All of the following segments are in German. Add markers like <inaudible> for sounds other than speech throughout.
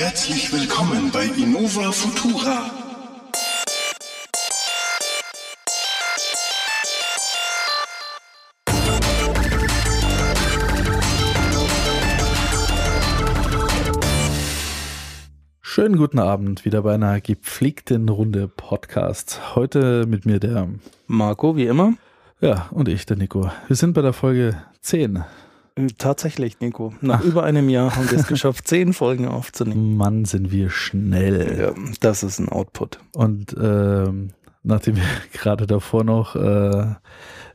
Herzlich willkommen bei Innova Futura. Schönen guten Abend, wieder bei einer gepflegten Runde Podcast. Heute mit mir der Marco, wie immer. Ja, und ich, der Nico. Wir sind bei der Folge 10. Äh, tatsächlich, Nico. Nach Ach. über einem Jahr haben wir es geschafft, <laughs> zehn Folgen aufzunehmen. Mann, sind wir schnell. Ja, das ist ein Output. Und ähm, nachdem wir <laughs> gerade davor noch äh,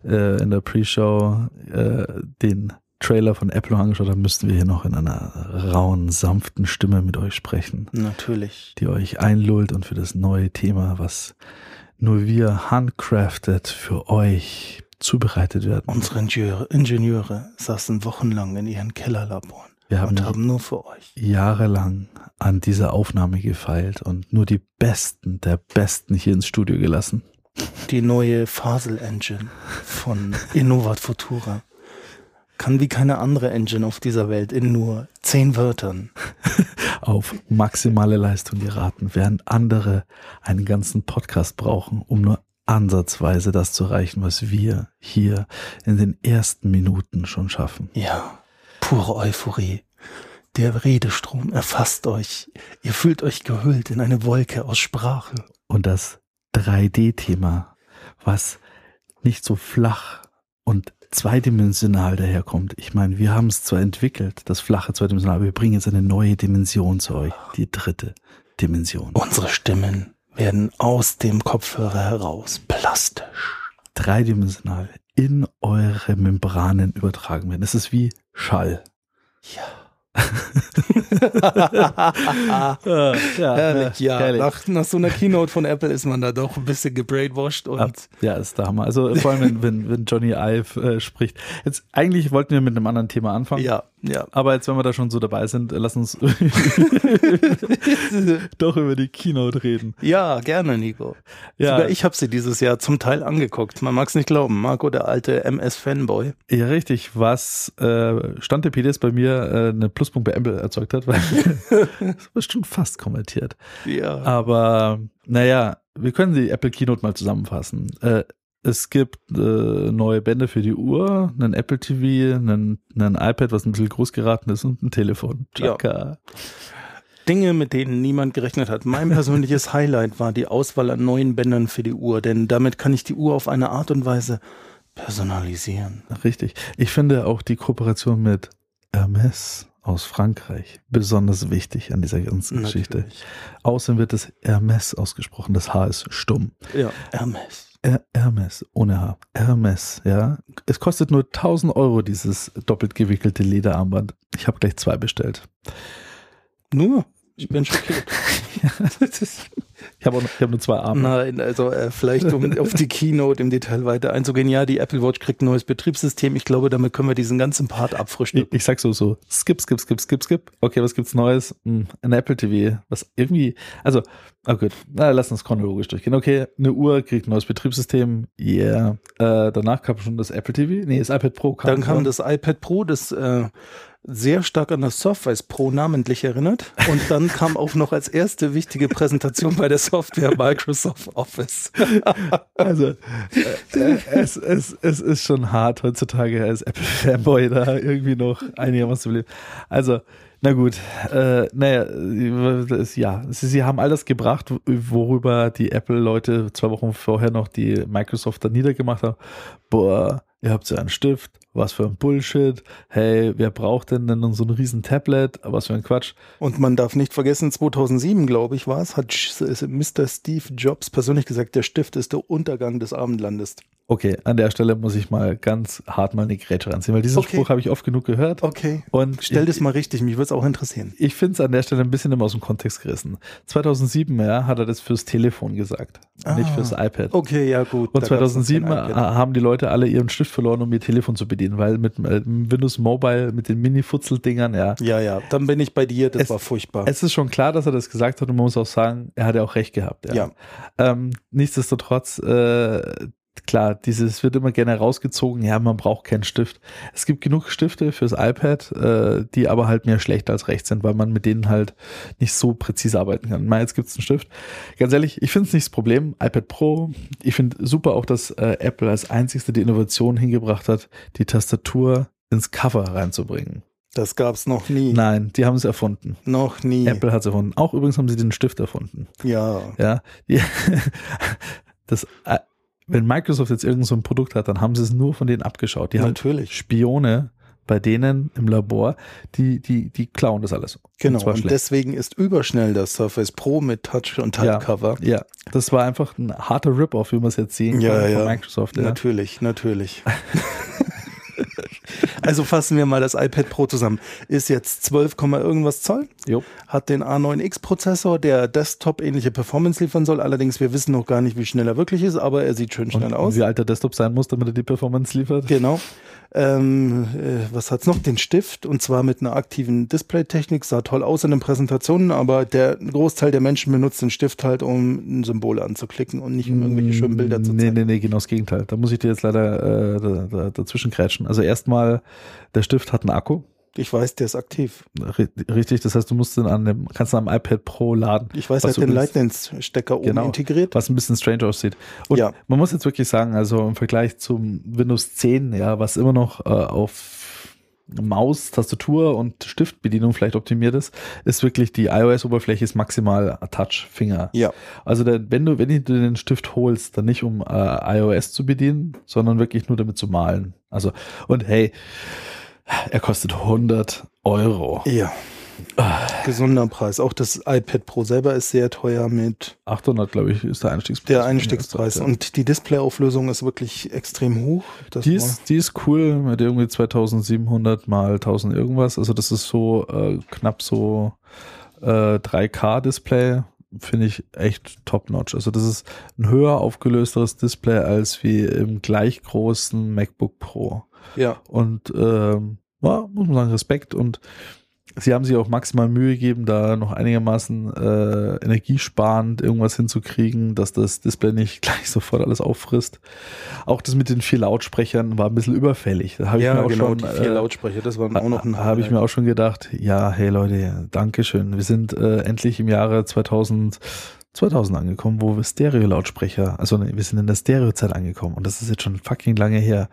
äh, in der Pre-Show äh, den Trailer von Apple angeschaut haben, müssten wir hier noch in einer rauen, sanften Stimme mit euch sprechen. Natürlich. Die euch einlullt und für das neue Thema, was nur wir handcrafted für euch zubereitet werden. Unsere Ingenieure, Ingenieure saßen wochenlang in ihren Kellerlaboren wir haben und haben nur für euch jahrelang an dieser Aufnahme gefeilt und nur die Besten der Besten hier ins Studio gelassen. Die neue Fasel-Engine von Innovat Futura kann wie keine andere Engine auf dieser Welt in nur zehn Wörtern <laughs> auf maximale Leistung geraten, während andere einen ganzen Podcast brauchen, um nur ansatzweise das zu erreichen, was wir hier in den ersten Minuten schon schaffen. Ja, pure Euphorie. Der Redestrom erfasst euch. Ihr fühlt euch gehüllt in eine Wolke aus Sprache. Und das 3D-Thema, was nicht so flach und zweidimensional daherkommt. Ich meine, wir haben es zwar entwickelt, das flache zweidimensional, aber wir bringen jetzt eine neue Dimension zu euch, die dritte Dimension. Unsere Stimmen werden aus dem Kopfhörer heraus plastisch. Dreidimensional in eure Membranen übertragen werden. Es ist wie Schall. Ja <laughs> ja, herrlich, ja. Herrlich. Nach, nach, so einer Keynote von Apple ist man da doch ein bisschen gebrainwashed und. Ja, ist der Hammer. Also vor allem, wenn, wenn Johnny Ive äh, spricht. Jetzt, eigentlich wollten wir mit einem anderen Thema anfangen. Ja, ja. Aber jetzt, wenn wir da schon so dabei sind, lass uns <laughs> doch über die Keynote reden. Ja, gerne, Nico. Ja. Sogar ich habe sie dieses Jahr zum Teil angeguckt. Man mag es nicht glauben. Marco, der alte MS-Fanboy. Ja, richtig. Was äh, stand der PDS bei mir äh, eine Pluspunkt bei Apple erzeugt hat, weil <laughs> das war schon fast kommentiert. Ja. Aber naja, wir können die Apple Keynote mal zusammenfassen. Äh, es gibt äh, neue Bände für die Uhr, einen Apple TV, einen, einen iPad, was ein bisschen groß geraten ist und ein Telefon. Ja. Dinge, mit denen niemand gerechnet hat. Mein persönliches <laughs> Highlight war die Auswahl an neuen Bändern für die Uhr, denn damit kann ich die Uhr auf eine Art und Weise personalisieren. Richtig. Ich finde auch die Kooperation mit Hermes aus Frankreich besonders wichtig an dieser ganzen Natürlich. Geschichte. Außerdem wird das Hermes ausgesprochen, das H ist stumm. Ja, Hermes. Hermes, ohne H. Hermes, ja. Es kostet nur 1000 Euro, dieses doppelt gewickelte Lederarmband. Ich habe gleich zwei bestellt. Nur? Ich bin schockiert. <laughs> <laughs> ich habe hab nur zwei Arme. Nein, also äh, vielleicht um auf die Keynote im Detail weiter einzugehen. Ja, die Apple Watch kriegt ein neues Betriebssystem. Ich glaube, damit können wir diesen ganzen Part abfrischen. Ich, ich sag so, so, skip, skip, skip, skip, skip. Okay, was gibt's Neues? Hm, ein Apple TV. Was irgendwie, also, oh gut, na, lass uns chronologisch durchgehen. Okay, eine Uhr kriegt ein neues Betriebssystem. Yeah. Äh, danach kam schon das Apple TV. Nee, das iPad Pro kam. Dann kam das iPad Pro, das äh, sehr stark an das Surface Pro namentlich erinnert. Und dann kam auch noch als erste wichtige Präsentation bei der Software Microsoft Office. <laughs> also äh, äh, es, es, es ist schon hart heutzutage als Apple-Fanboy da irgendwie noch einigermaßen zu leben. Also na gut, äh, naja, es, ja, sie haben alles gebracht, worüber die Apple-Leute zwei Wochen vorher noch die Microsoft da niedergemacht haben. Boah, ihr habt so einen Stift, was für ein Bullshit, hey, wer braucht denn denn so ein riesen Tablet, was für ein Quatsch. Und man darf nicht vergessen, 2007, glaube ich, war es, hat Mr. Steve Jobs persönlich gesagt, der Stift ist der Untergang des Abendlandes. Okay, an der Stelle muss ich mal ganz hart mal eine Grätsche ranziehen, weil diesen okay. Spruch habe ich oft genug gehört. Okay. Und stell ich, das mal richtig, mich würde es auch interessieren. Ich finde es an der Stelle ein bisschen immer aus dem Kontext gerissen. 2007 ja, hat er das fürs Telefon gesagt, ah. nicht fürs iPad. Okay, ja gut. Und 2007 haben die Leute alle ihren Stift verloren, um ihr Telefon zu bedienen, weil mit äh, Windows Mobile, mit den Mini-Futzel-Dingern, ja. Ja, ja, dann bin ich bei dir, das es, war furchtbar. Es ist schon klar, dass er das gesagt hat und man muss auch sagen, er hat ja auch recht gehabt. Ja. ja. Ähm, nichtsdestotrotz, äh, klar, dieses wird immer gerne rausgezogen, ja, man braucht keinen Stift. Es gibt genug Stifte fürs iPad, äh, die aber halt mehr schlecht als recht sind, weil man mit denen halt nicht so präzise arbeiten kann. Mal jetzt gibt's einen Stift. Ganz ehrlich, ich finde es nicht das Problem. iPad Pro, ich finde super auch, dass äh, Apple als einzigste die Innovation hingebracht hat, die Tastatur ins Cover reinzubringen. Das gab's noch nie. Nein, die haben es erfunden. Noch nie. Apple hat es erfunden. Auch übrigens haben sie den Stift erfunden. Ja. Ja, die, <laughs> das, äh, wenn Microsoft jetzt irgend so ein Produkt hat, dann haben sie es nur von denen abgeschaut. Die haben Natürlich. Spione bei denen im Labor, die, die, die klauen das alles. Genau. Und Und deswegen ist überschnell das Surface Pro mit Touch und Typecover. Ja, das war einfach ein harter Rip-Off, wie man es jetzt sehen Ja, kann ja. von Microsoft. Ja. Natürlich, natürlich. <laughs> also fassen wir mal das iPad Pro zusammen. Ist jetzt 12, Komma irgendwas Zoll, Jo. hat den A9X-Prozessor, der Desktop-ähnliche Performance liefern soll. Allerdings, wir wissen noch gar nicht, wie schnell er wirklich ist, aber er sieht schön Und, schnell und aus. wie alt der Desktop sein muss, damit er die Performance liefert. Genau. Ähm, äh, was hat's noch? Den Stift und zwar mit einer aktiven Display-Technik. Sah toll aus in den Präsentationen, aber der Großteil der Menschen benutzt den Stift halt, um ein Symbol anzuklicken und nicht um irgendwelche schönen Bilder zu Nee, zeigen. nee, nee, genau das Gegenteil. Da muss ich dir jetzt leider äh, da, da, dazwischen krätschen. Also erstmal, der Stift hat einen Akku. Ich weiß, der ist aktiv. Ri- Richtig, das heißt, du musst ihn an dem, kannst ihn am iPad Pro laden. Ich weiß, er hat den Lightning-Stecker oben Genau. integriert. was ein bisschen strange aussieht. Und Ja. man muss jetzt wirklich sagen, also im Vergleich zum Windows 10, ja, was immer noch äh, auf Maus, Tastatur und Stiftbedienung vielleicht optimiert ist, ist wirklich die iOS-Oberfläche ist maximal Touch-Finger. Ja, Also der, wenn du, wenn du den Stift holst, dann nicht um äh, iOS zu bedienen, sondern wirklich nur damit zu malen. Also, und hey, er kostet 100 Euro. ja. Gesunder Preis. Auch das iPad Pro selber ist sehr teuer mit 800, glaube ich, ist der Einstiegspreis. der Einstiegspreis. Und die Displayauflösung ist wirklich extrem hoch. Das Die ist, die ist cool mit irgendwie 2700 mal 1000 irgendwas. Also das ist so äh, knapp so äh, 3K-Display. Finde ich echt top-notch. Also das ist ein höher aufgelösteres Display als wie im gleich großen MacBook Pro. Ja. Und ähm, ja, muss man sagen, Respekt. Und sie haben sich auch maximal Mühe gegeben, da noch einigermaßen äh, energiesparend irgendwas hinzukriegen, dass das Display nicht <laughs> gleich sofort alles auffrisst. Auch das mit den vier Lautsprechern war ein bisschen überfällig. Da habe ich ja, mir auch genau, schon, die vier äh, Lautsprecher, das war auch noch ein habe ich mir auch schon gedacht, ja, hey Leute, Dankeschön. Wir sind äh, endlich im Jahre 2000, 2000 angekommen, wo wir Stereo-Lautsprecher, also ne, wir sind in der Stereo-Zeit angekommen und das ist jetzt schon fucking lange her.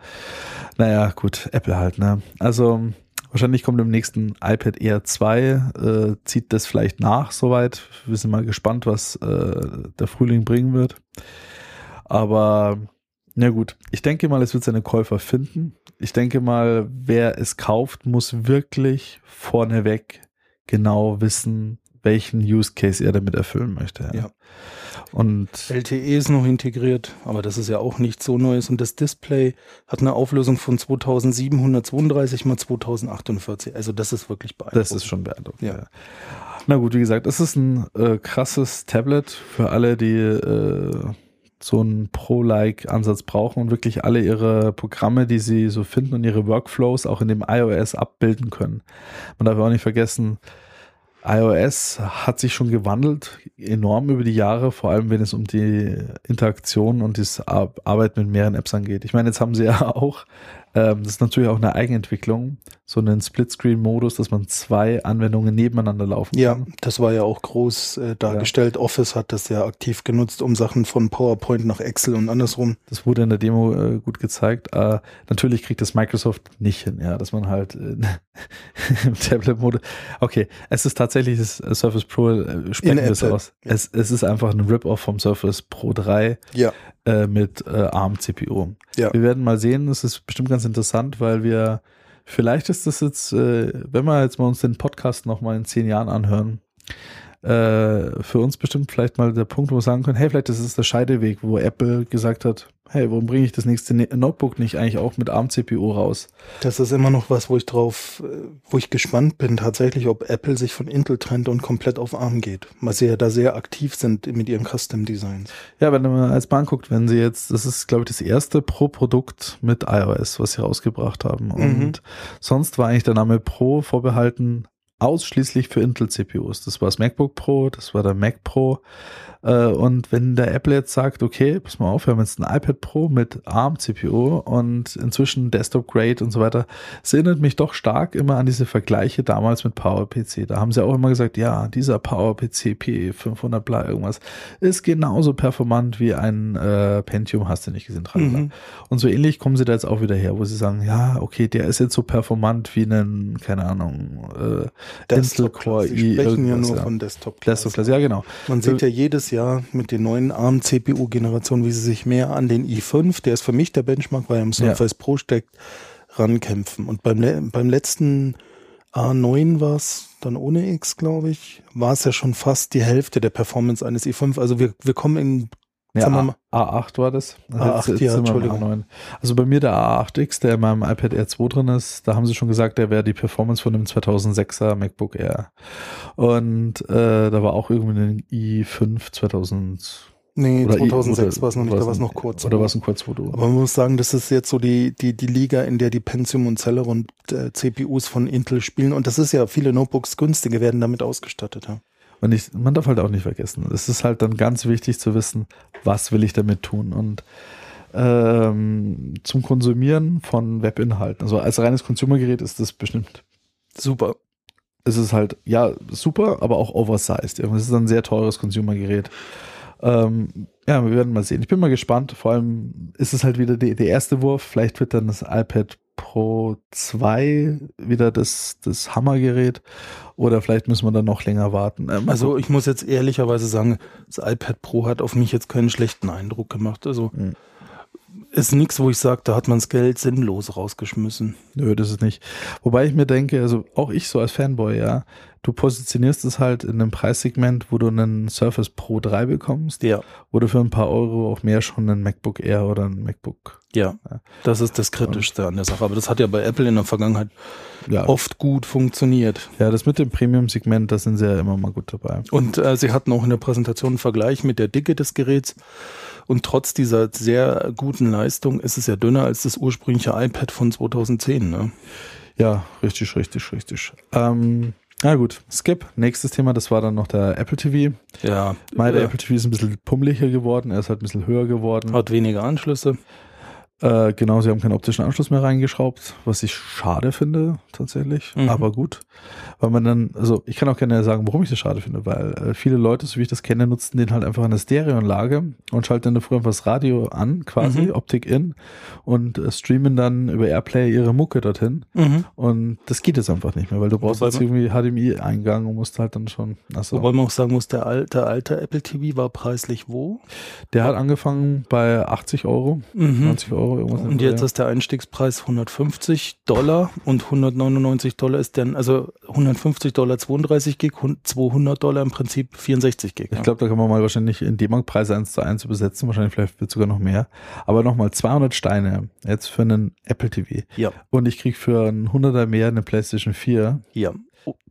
Naja, gut, Apple halt, ne? Also wahrscheinlich kommt im nächsten iPad Air 2, äh, zieht das vielleicht nach soweit. Wir sind mal gespannt, was äh, der Frühling bringen wird. Aber na gut, ich denke mal, es wird seine Käufer finden. Ich denke mal, wer es kauft, muss wirklich vorneweg genau wissen, welchen Use Case er damit erfüllen möchte. Ja. Und LTE ist noch integriert, aber das ist ja auch nichts so Neues. Und das Display hat eine Auflösung von 2732 mal 2048. Also das ist wirklich beeindruckend. das ist schon beeindruckend. Ja. Ja. Na gut, wie gesagt, es ist ein äh, krasses Tablet für alle, die äh, so einen Pro-like-Ansatz brauchen und wirklich alle ihre Programme, die sie so finden und ihre Workflows auch in dem iOS abbilden können. Man darf auch nicht vergessen, iOS hat sich schon gewandelt, enorm über die Jahre, vor allem wenn es um die Interaktion und das Ar- Arbeit mit mehreren Apps angeht. Ich meine, jetzt haben sie ja <laughs> auch, ähm, das ist natürlich auch eine Eigenentwicklung, so einen Split-Screen-Modus, dass man zwei Anwendungen nebeneinander laufen Ja, kann. das war ja auch groß äh, dargestellt. Office hat das ja aktiv genutzt, um Sachen von PowerPoint nach Excel und andersrum. Das wurde in der Demo äh, gut gezeigt. Äh, natürlich kriegt das Microsoft nicht hin, ja, dass man halt äh, im <laughs> Tablet-Mode. Okay, es ist tatsächlich das äh, Surface Pro, äh, sprechen wir es aus. Es, es ist einfach ein Rip-Off vom Surface Pro 3 Ja, äh, mit äh, ARM-CPU. Ja. Wir werden mal sehen, es ist bestimmt ganz interessant, weil wir, vielleicht ist das jetzt, äh, wenn wir jetzt mal uns den Podcast nochmal in zehn Jahren anhören, äh, für uns bestimmt vielleicht mal der Punkt, wo wir sagen können, hey, vielleicht ist es der Scheideweg, wo Apple gesagt hat, hey, warum bringe ich das nächste Ne- Notebook nicht eigentlich auch mit ARM-CPU raus? das ist immer noch was, wo ich drauf, wo ich gespannt bin, tatsächlich, ob Apple sich von Intel trennt und komplett auf ARM geht. Weil sie ja da sehr aktiv sind mit ihren Custom Designs. Ja, wenn man als Bahn guckt, wenn sie jetzt, das ist, glaube ich, das erste Pro-Produkt mit iOS, was sie rausgebracht haben. Mhm. Und sonst war eigentlich der Name Pro vorbehalten ausschließlich für Intel-CPUs. Das war das MacBook Pro, das war der Mac Pro. Äh, und wenn der Apple jetzt sagt, okay, pass mal auf, wir haben jetzt ein iPad Pro mit ARM-CPU und inzwischen Desktop-Grade und so weiter, es erinnert mich doch stark immer an diese Vergleiche damals mit PowerPC. Da haben sie auch immer gesagt, ja, dieser PowerPC P500 bla irgendwas ist genauso performant wie ein äh, Pentium, hast du nicht gesehen. Mhm. Und so ähnlich kommen sie da jetzt auch wieder her, wo sie sagen, ja, okay, der ist jetzt so performant wie ein, keine Ahnung, äh, Intel Core i. sprechen ja nur ja. von Desktop. Desktop ja genau. Man sieht ja jedes Jahr mit den neuen ARM-CPU-Generationen, wie sie sich mehr an den i5, der ist für mich der Benchmark, weil er im Surface ja. Pro steckt, rankämpfen. Und beim, beim letzten A9 war es dann ohne X, glaube ich, war es ja schon fast die Hälfte der Performance eines i5. Also wir, wir kommen in ja, A, A8 war das. A8, jetzt, ja, Entschuldigung. A9. Also bei mir der A8X, der in meinem iPad Air 2 drin ist, da haben sie schon gesagt, der wäre die Performance von dem 2006er MacBook Air. Und äh, da war auch irgendwie ein i5 2000 Nee, oder 2006 war es noch nicht, da war es noch kurz. Oder war es ein Kurzfoto? Aber man muss sagen, das ist jetzt so die, die, die Liga, in der die Pentium und Celeron äh, CPUs von Intel spielen. Und das ist ja, viele Notebooks günstige werden damit ausgestattet. Ja. Und ich, man darf halt auch nicht vergessen, es ist halt dann ganz wichtig zu wissen, was will ich damit tun. Und ähm, zum Konsumieren von Webinhalten, also als reines Consumergerät ist das bestimmt super. Es ist halt, ja, super, aber auch oversized. Es ist ein sehr teures Consumergerät. Ähm, ja, wir werden mal sehen. Ich bin mal gespannt. Vor allem ist es halt wieder die, der erste Wurf. Vielleicht wird dann das iPad Pro 2 wieder das, das Hammergerät oder vielleicht müssen wir dann noch länger warten. Ähm, also ich muss jetzt ehrlicherweise sagen, das iPad Pro hat auf mich jetzt keinen schlechten Eindruck gemacht. Also mhm. ist nichts, wo ich sage, da hat man das Geld sinnlos rausgeschmissen. Nö, das ist nicht. Wobei ich mir denke, also auch ich so als Fanboy, ja, du positionierst es halt in einem Preissegment, wo du einen Surface Pro 3 bekommst, ja. wo du für ein paar Euro auch mehr schon einen MacBook Air oder ein MacBook. Ja, ja. das ist das Kritischste an der Sache. Aber das hat ja bei Apple in der Vergangenheit ja. oft gut funktioniert. Ja, das mit dem Premium-Segment, da sind sie ja immer mal gut dabei. Und äh, sie hatten auch in der Präsentation einen Vergleich mit der Dicke des Geräts. Und trotz dieser sehr guten Leistung ist es ja dünner als das ursprüngliche iPad von 2010. Ne? Ja, richtig, richtig, richtig. Ähm, na gut, skip. Nächstes Thema, das war dann noch der Apple TV. Ja. Mein äh, Apple TV ist ein bisschen pummeliger geworden, er ist halt ein bisschen höher geworden. Hat weniger Anschlüsse. Äh, genau, sie haben keinen optischen Anschluss mehr reingeschraubt, was ich schade finde, tatsächlich. Mhm. Aber gut. Weil man dann, also ich kann auch gerne sagen, warum ich das schade finde, weil äh, viele Leute, so wie ich das kenne, nutzen den halt einfach in der Stereoanlage und schalten dann früher einfach das Radio an, quasi, mhm. Optik in und äh, streamen dann über Airplay ihre Mucke dorthin. Mhm. Und das geht jetzt einfach nicht mehr, weil du brauchst jetzt irgendwie HDMI-Eingang und musst halt dann schon. Achso. Wobei man auch sagen muss, der alte, alte Apple TV war preislich wo? Der hat angefangen bei 80 Euro, mhm. 90 Euro Euro. Irgendwas und jetzt ist der Einstiegspreis 150 Dollar und 199 Dollar ist dann, also 150 Dollar 32 Gig, 200 Dollar im Prinzip 64 Gig. Ich glaube, da kann man mal wahrscheinlich in D-Mark-Preise 1 zu 1 übersetzen, wahrscheinlich vielleicht wird sogar noch mehr. Aber nochmal 200 Steine jetzt für einen Apple TV. Ja. Und ich kriege für einen 100er mehr eine PlayStation 4. Ja.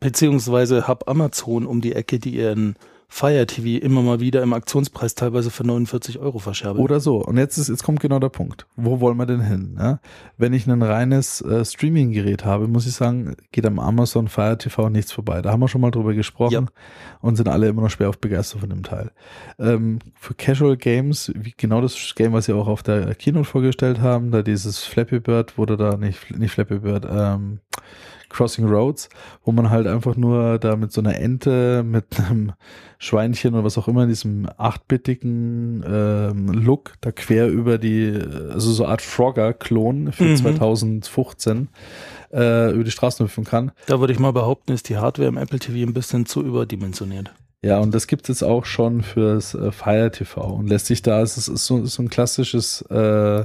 Beziehungsweise hab Amazon um die Ecke, die ihren Fire TV immer mal wieder im Aktionspreis teilweise für 49 Euro verscherben. Oder so. Und jetzt, ist, jetzt kommt genau der Punkt. Wo wollen wir denn hin? Ja? Wenn ich ein reines äh, Streaming-Gerät habe, muss ich sagen, geht am Amazon Fire TV nichts vorbei. Da haben wir schon mal drüber gesprochen ja. und sind alle immer noch schwer auf begeistert von dem Teil. Ähm, für Casual Games, wie genau das Game, was sie auch auf der Keynote vorgestellt haben, da dieses Flappy Bird wurde da nicht, nicht Flappy Bird, ähm, Crossing Roads, wo man halt einfach nur da mit so einer Ente, mit einem Schweinchen oder was auch immer in diesem achtbittigen ähm, Look da quer über die, also so eine Art Frogger-Klon für mhm. 2015 äh, über die Straßen hüpfen kann. Da würde ich mal behaupten, ist die Hardware im Apple TV ein bisschen zu überdimensioniert. Ja, und das gibt es jetzt auch schon fürs äh, Fire TV und lässt sich da, es ist, so, so ein klassisches äh,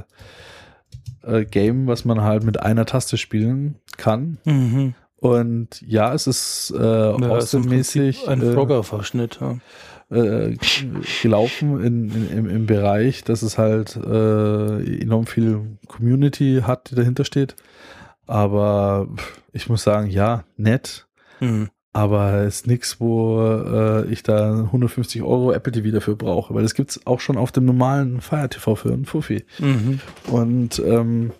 äh, Game, was man halt mit einer Taste spielen kann. Mhm. Und ja, es ist äh, ja, mäßig ein äh, Frogger-Verschnitt. Ja. Äh, gelaufen in, in, im, im Bereich, dass es halt äh, enorm viel Community hat, die dahinter steht. Aber ich muss sagen, ja, nett. Mhm aber es ist nichts, wo äh, ich da 150 Euro Apple TV dafür brauche, weil das gibt's auch schon auf dem normalen Fire TV für einen Fuffi. Mhm. Und ähm,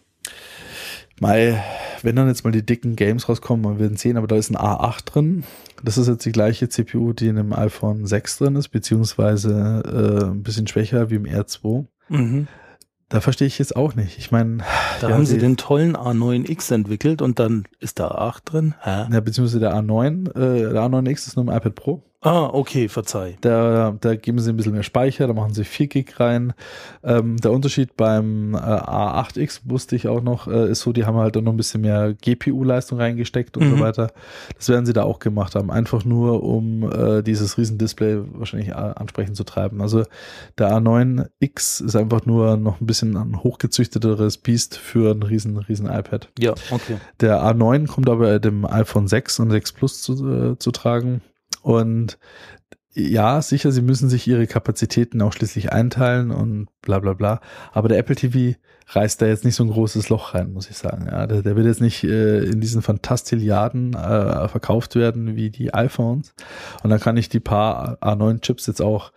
Mai, wenn dann jetzt mal die dicken Games rauskommen, wir werden sehen, aber da ist ein A8 drin. Das ist jetzt die gleiche CPU, die in dem iPhone 6 drin ist, beziehungsweise äh, ein bisschen schwächer wie im R2. Mhm. Da verstehe ich jetzt auch nicht. Ich meine, Da haben sie den tollen A9X entwickelt und dann ist da A8 drin. Hä? ja, beziehungsweise der A9, äh, der A9X ist nur im iPad Pro. Ah, okay, verzeih. Da, da geben sie ein bisschen mehr Speicher, da machen sie 4 Gig rein. Ähm, der Unterschied beim äh, A8X wusste ich auch noch, äh, ist so, die haben halt dann noch ein bisschen mehr GPU-Leistung reingesteckt und Mhm. so weiter. Das werden sie da auch gemacht haben, einfach nur um äh, dieses Riesendisplay wahrscheinlich äh, ansprechend zu treiben. Also der A9X ist einfach nur noch ein bisschen ein hochgezüchteteres Biest für ein riesen, riesen iPad. Ja, okay. Der A9 kommt aber dem iPhone 6 und 6 Plus zu, äh, zu tragen. Und ja, sicher, sie müssen sich ihre Kapazitäten auch schließlich einteilen und bla bla bla. Aber der Apple TV reißt da jetzt nicht so ein großes Loch rein, muss ich sagen. Ja, der, der wird jetzt nicht äh, in diesen Fantastilliarden äh, verkauft werden wie die iPhones. Und dann kann ich die paar A9-Chips jetzt auch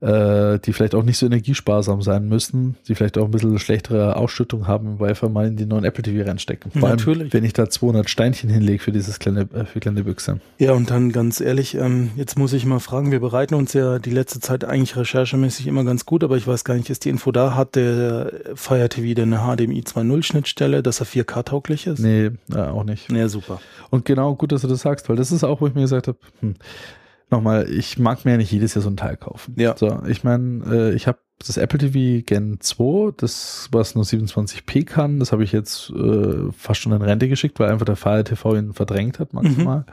äh, die vielleicht auch nicht so energiesparsam sein müssen, die vielleicht auch ein bisschen schlechtere Ausschüttung haben im Wi-Fi, mal in die neuen Apple TV reinstecken. Vor Natürlich. allem, wenn ich da 200 Steinchen hinlege für dieses kleine, äh, für kleine Büchse. Ja, und dann ganz ehrlich, ähm, jetzt muss ich mal fragen, wir bereiten uns ja die letzte Zeit eigentlich recherchemäßig immer ganz gut, aber ich weiß gar nicht, ist die Info da, hat der Fire TV denn eine HDMI 2.0 Schnittstelle, dass er 4K-tauglich ist? Nee, äh, auch nicht. Ja, super. Und genau, gut, dass du das sagst, weil das ist auch, wo ich mir gesagt habe, hm, nochmal, ich mag mir ja nicht jedes Jahr so ein Teil kaufen. Ja. So, ich meine, äh, ich habe das Apple TV Gen 2, das was nur 27p kann, das habe ich jetzt äh, fast schon in Rente geschickt, weil einfach der Fire TV ihn verdrängt hat manchmal.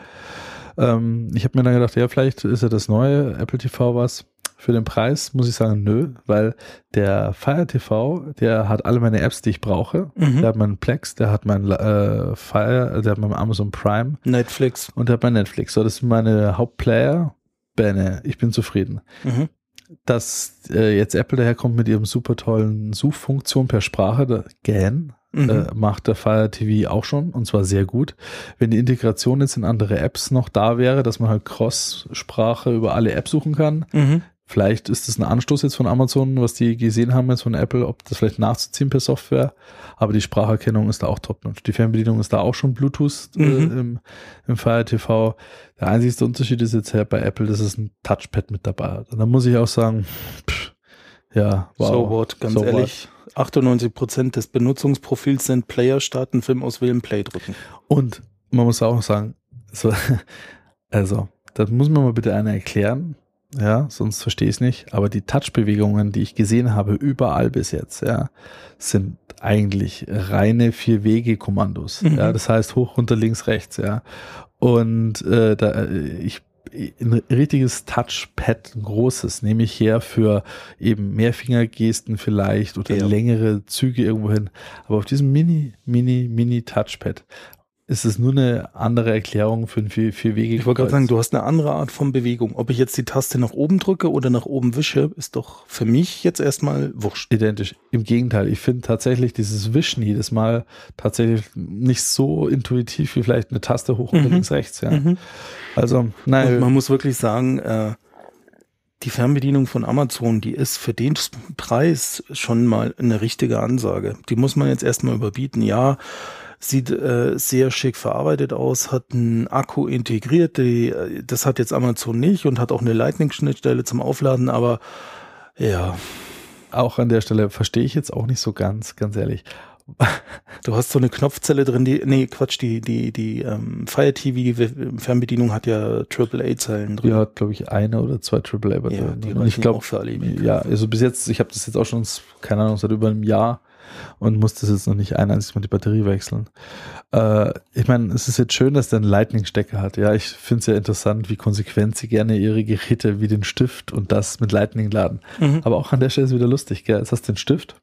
Ähm, ich habe mir dann gedacht, ja, vielleicht ist ja das neue Apple TV was. Für den Preis muss ich sagen, nö, weil der Fire TV, der hat alle meine Apps, die ich brauche. Mhm. Der hat meinen Plex, der hat mein äh, Fire, der hat mein Amazon Prime Netflix. und der hat mein Netflix. So, das sind meine Hauptplayer. Bene, ich bin zufrieden. Mhm. Dass äh, jetzt Apple daherkommt mit ihrem super tollen Suchfunktion per Sprache, der GAN, Mhm. äh, macht der Fire TV auch schon und zwar sehr gut. Wenn die Integration jetzt in andere Apps noch da wäre, dass man halt Cross-Sprache über alle Apps suchen kann, Mhm. Vielleicht ist das ein Anstoß jetzt von Amazon, was die gesehen haben jetzt von Apple, ob das vielleicht nachzuziehen per Software. Aber die Spracherkennung ist da auch top. Die Fernbedienung ist da auch schon Bluetooth äh, Mhm. im, im Fire TV. Der einzige Unterschied ist jetzt ja bei Apple, dass es ein Touchpad mit dabei hat. Und da muss ich auch sagen, pff, ja, wow. So what, ganz So what. ehrlich. 98 Prozent des Benutzungsprofils sind Player starten, Film auswählen, Play drücken. Und man muss auch sagen, so, <laughs> also, das muss mir mal bitte einer erklären. Ja, sonst verstehe ich es nicht. Aber die Touchbewegungen, die ich gesehen habe, überall bis jetzt, ja, sind eigentlich reine Vier-Wege-Kommandos. Mhm. Ja, das heißt hoch, runter, links, rechts, ja. Und äh, da, äh, ich ein richtiges Touchpad, ein großes, nehme ich her für eben mehr Fingergesten vielleicht oder Ja. längere Züge irgendwo hin. Aber auf diesem Mini, Mini, Mini Touchpad ist es nur eine andere Erklärung für ein vier, vier Wege. Ich wollte gerade sagen, du hast eine andere Art von Bewegung. Ob ich jetzt die Taste nach oben drücke oder nach oben wische, ist doch für mich jetzt erstmal wurscht. identisch. Im Gegenteil, ich finde tatsächlich dieses Wischen jedes Mal tatsächlich nicht so intuitiv wie vielleicht eine Taste hoch oder Mhm. links, rechts. Ja. Mhm. Also, Und nein, man muss wirklich sagen, äh, die Fernbedienung von Amazon, die ist für den Preis schon mal eine richtige Ansage. Die muss man jetzt erstmal überbieten. Ja, sieht äh, sehr schick verarbeitet aus, hat einen Akku integriert, die, äh, das hat jetzt Amazon nicht und hat auch eine Lightning-Schnittstelle zum Aufladen, aber ja, auch an der Stelle verstehe ich jetzt auch nicht so ganz, ganz ehrlich. <laughs> du hast so eine Knopfzelle drin, die, nee, Quatsch, die, die, die ähm, Fire TV Fernbedienung hat ja AAA-Zellen drin. Die hat, glaube ich, eine oder zwei AAA Batterien. Ja, die ich glaube, ja, also bis jetzt, ich habe das jetzt auch schon, keine Ahnung, seit über einem Jahr und muss das jetzt noch nicht ein einziges Mal die Batterie wechseln. Äh, ich meine, es ist jetzt schön, dass der einen Lightning-Stecker hat. Ja, ich finde es ja interessant, wie konsequent sie gerne ihre Geräte wie den Stift und das mit Lightning laden. Mhm. Aber auch an der Stelle ist wieder lustig, gell? Jetzt hast du den Stift,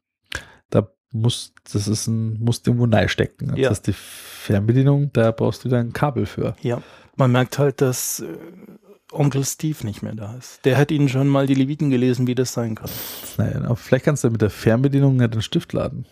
da muss, das ist ein, musst irgendwo neu stecken. Jetzt Ja. hast du die Fernbedienung, da brauchst du wieder ein Kabel für. Ja, man merkt halt, dass äh, Onkel Steve nicht mehr da ist. Der hat ihnen schon mal die Leviten gelesen, wie das sein kann. Naja, vielleicht kannst du mit der Fernbedienung ja den Stift laden.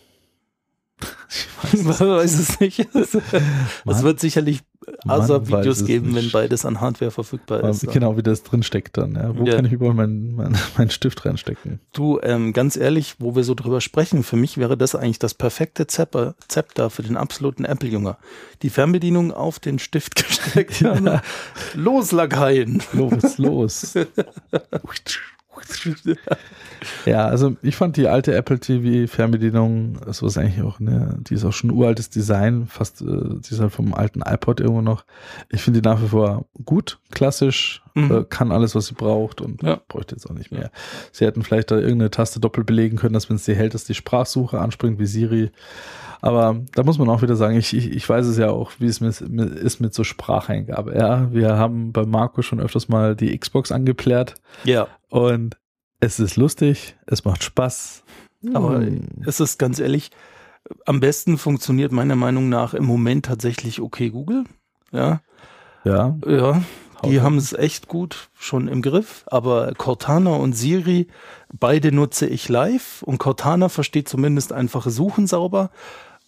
Ich weiß weiß es nicht. <laughs> Es wird sicherlich ASAP-Videos geben, wenn beides an Hardware verfügbar ist. Genau, wie das drinsteckt dann. Ja. Wo Ja. kann ich überall meinen mein, mein Stift reinstecken? Du, ähm, ganz ehrlich, wo wir so drüber sprechen, für mich wäre das eigentlich das perfekte Zepter, Zepter für den absoluten Apple-Jünger. Die Fernbedienung auf den Stift <laughs> gesteckt. Ja. Los, Lakaien! Los, los. <laughs> <laughs> ja, also ich fand die alte Apple TV Fernbedienung, so ist eigentlich auch, ne, die ist auch schon uraltes Design, fast, äh, die ist halt vom alten iPod irgendwo noch. Ich finde die nach wie vor gut, klassisch, Mhm. äh, kann alles, was sie braucht und Ja. bräuchte jetzt auch nicht mehr. Sie hätten vielleicht da irgendeine Taste doppelt belegen können, dass wenn es sie hält, dass die Sprachsuche anspringt wie Siri. Aber da muss man auch wieder sagen, ich, ich, ich weiß es ja auch, wie es mit, mit, ist mit so Spracheingabe. Ja, wir haben bei Marco schon öfters mal die Xbox angeplärt. Ja, Und es ist lustig, es macht Spaß. aber Hm. es ist ganz ehrlich, am besten funktioniert meiner Meinung nach im Moment tatsächlich okay Google. Ja, ja, ja. Die haben es echt gut schon im Griff, aber Cortana und Siri, beide nutze ich live und Cortana versteht zumindest einfache Suchen sauber.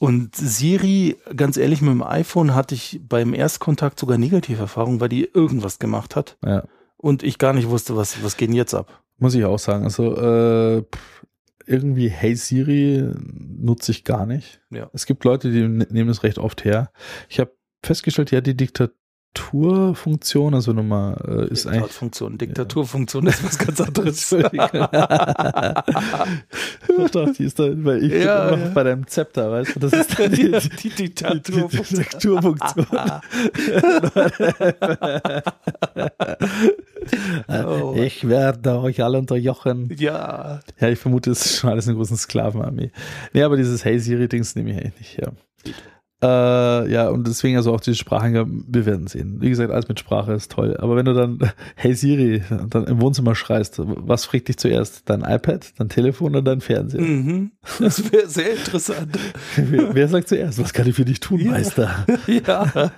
Und Siri, ganz ehrlich, mit dem iPhone hatte ich beim Erstkontakt sogar negative Erfahrungen, weil die irgendwas gemacht hat ja, und ich gar nicht wusste, was, was geht denn jetzt ab. muss ich auch sagen. Also äh, irgendwie Hey Siri nutze ich gar nicht. Ja. Es gibt Leute, die ne- nehmen es recht oft her. Ich habe festgestellt, ja, die Diktaturfunktion, also nochmal, äh, ist eigentlich Diktatfunktion, Diktaturfunktion ist was ganz anderes. <laughs> Entschuldigung. <laughs> doch, doch, die ist da, weil ich Ja, bin noch ja. bei deinem Zepter, weißt du, das ist dann die, <laughs> die, die die Diktaturfunktion. Oh. Ich werde euch alle unterjochen. Ja, Ja, ich vermute, es ist schon alles eine große Sklavenarmee. Nee, aber dieses Hey Siri-Dings nehme ich eigentlich nicht her. Äh, ja, und deswegen also auch diese Spracheingaben, wir werden sehen. Wie gesagt, alles mit Sprache ist toll. Aber wenn du dann <laughs> Hey Siri dann im Wohnzimmer schreist, was fragt dich zuerst? Dein iPad, dein Telefon oder dein Fernseher? mhm. das wäre sehr interessant. <laughs> wer, wer sagt zuerst? Was kann ich für dich tun, Ja. Meister? <laughs> Ja,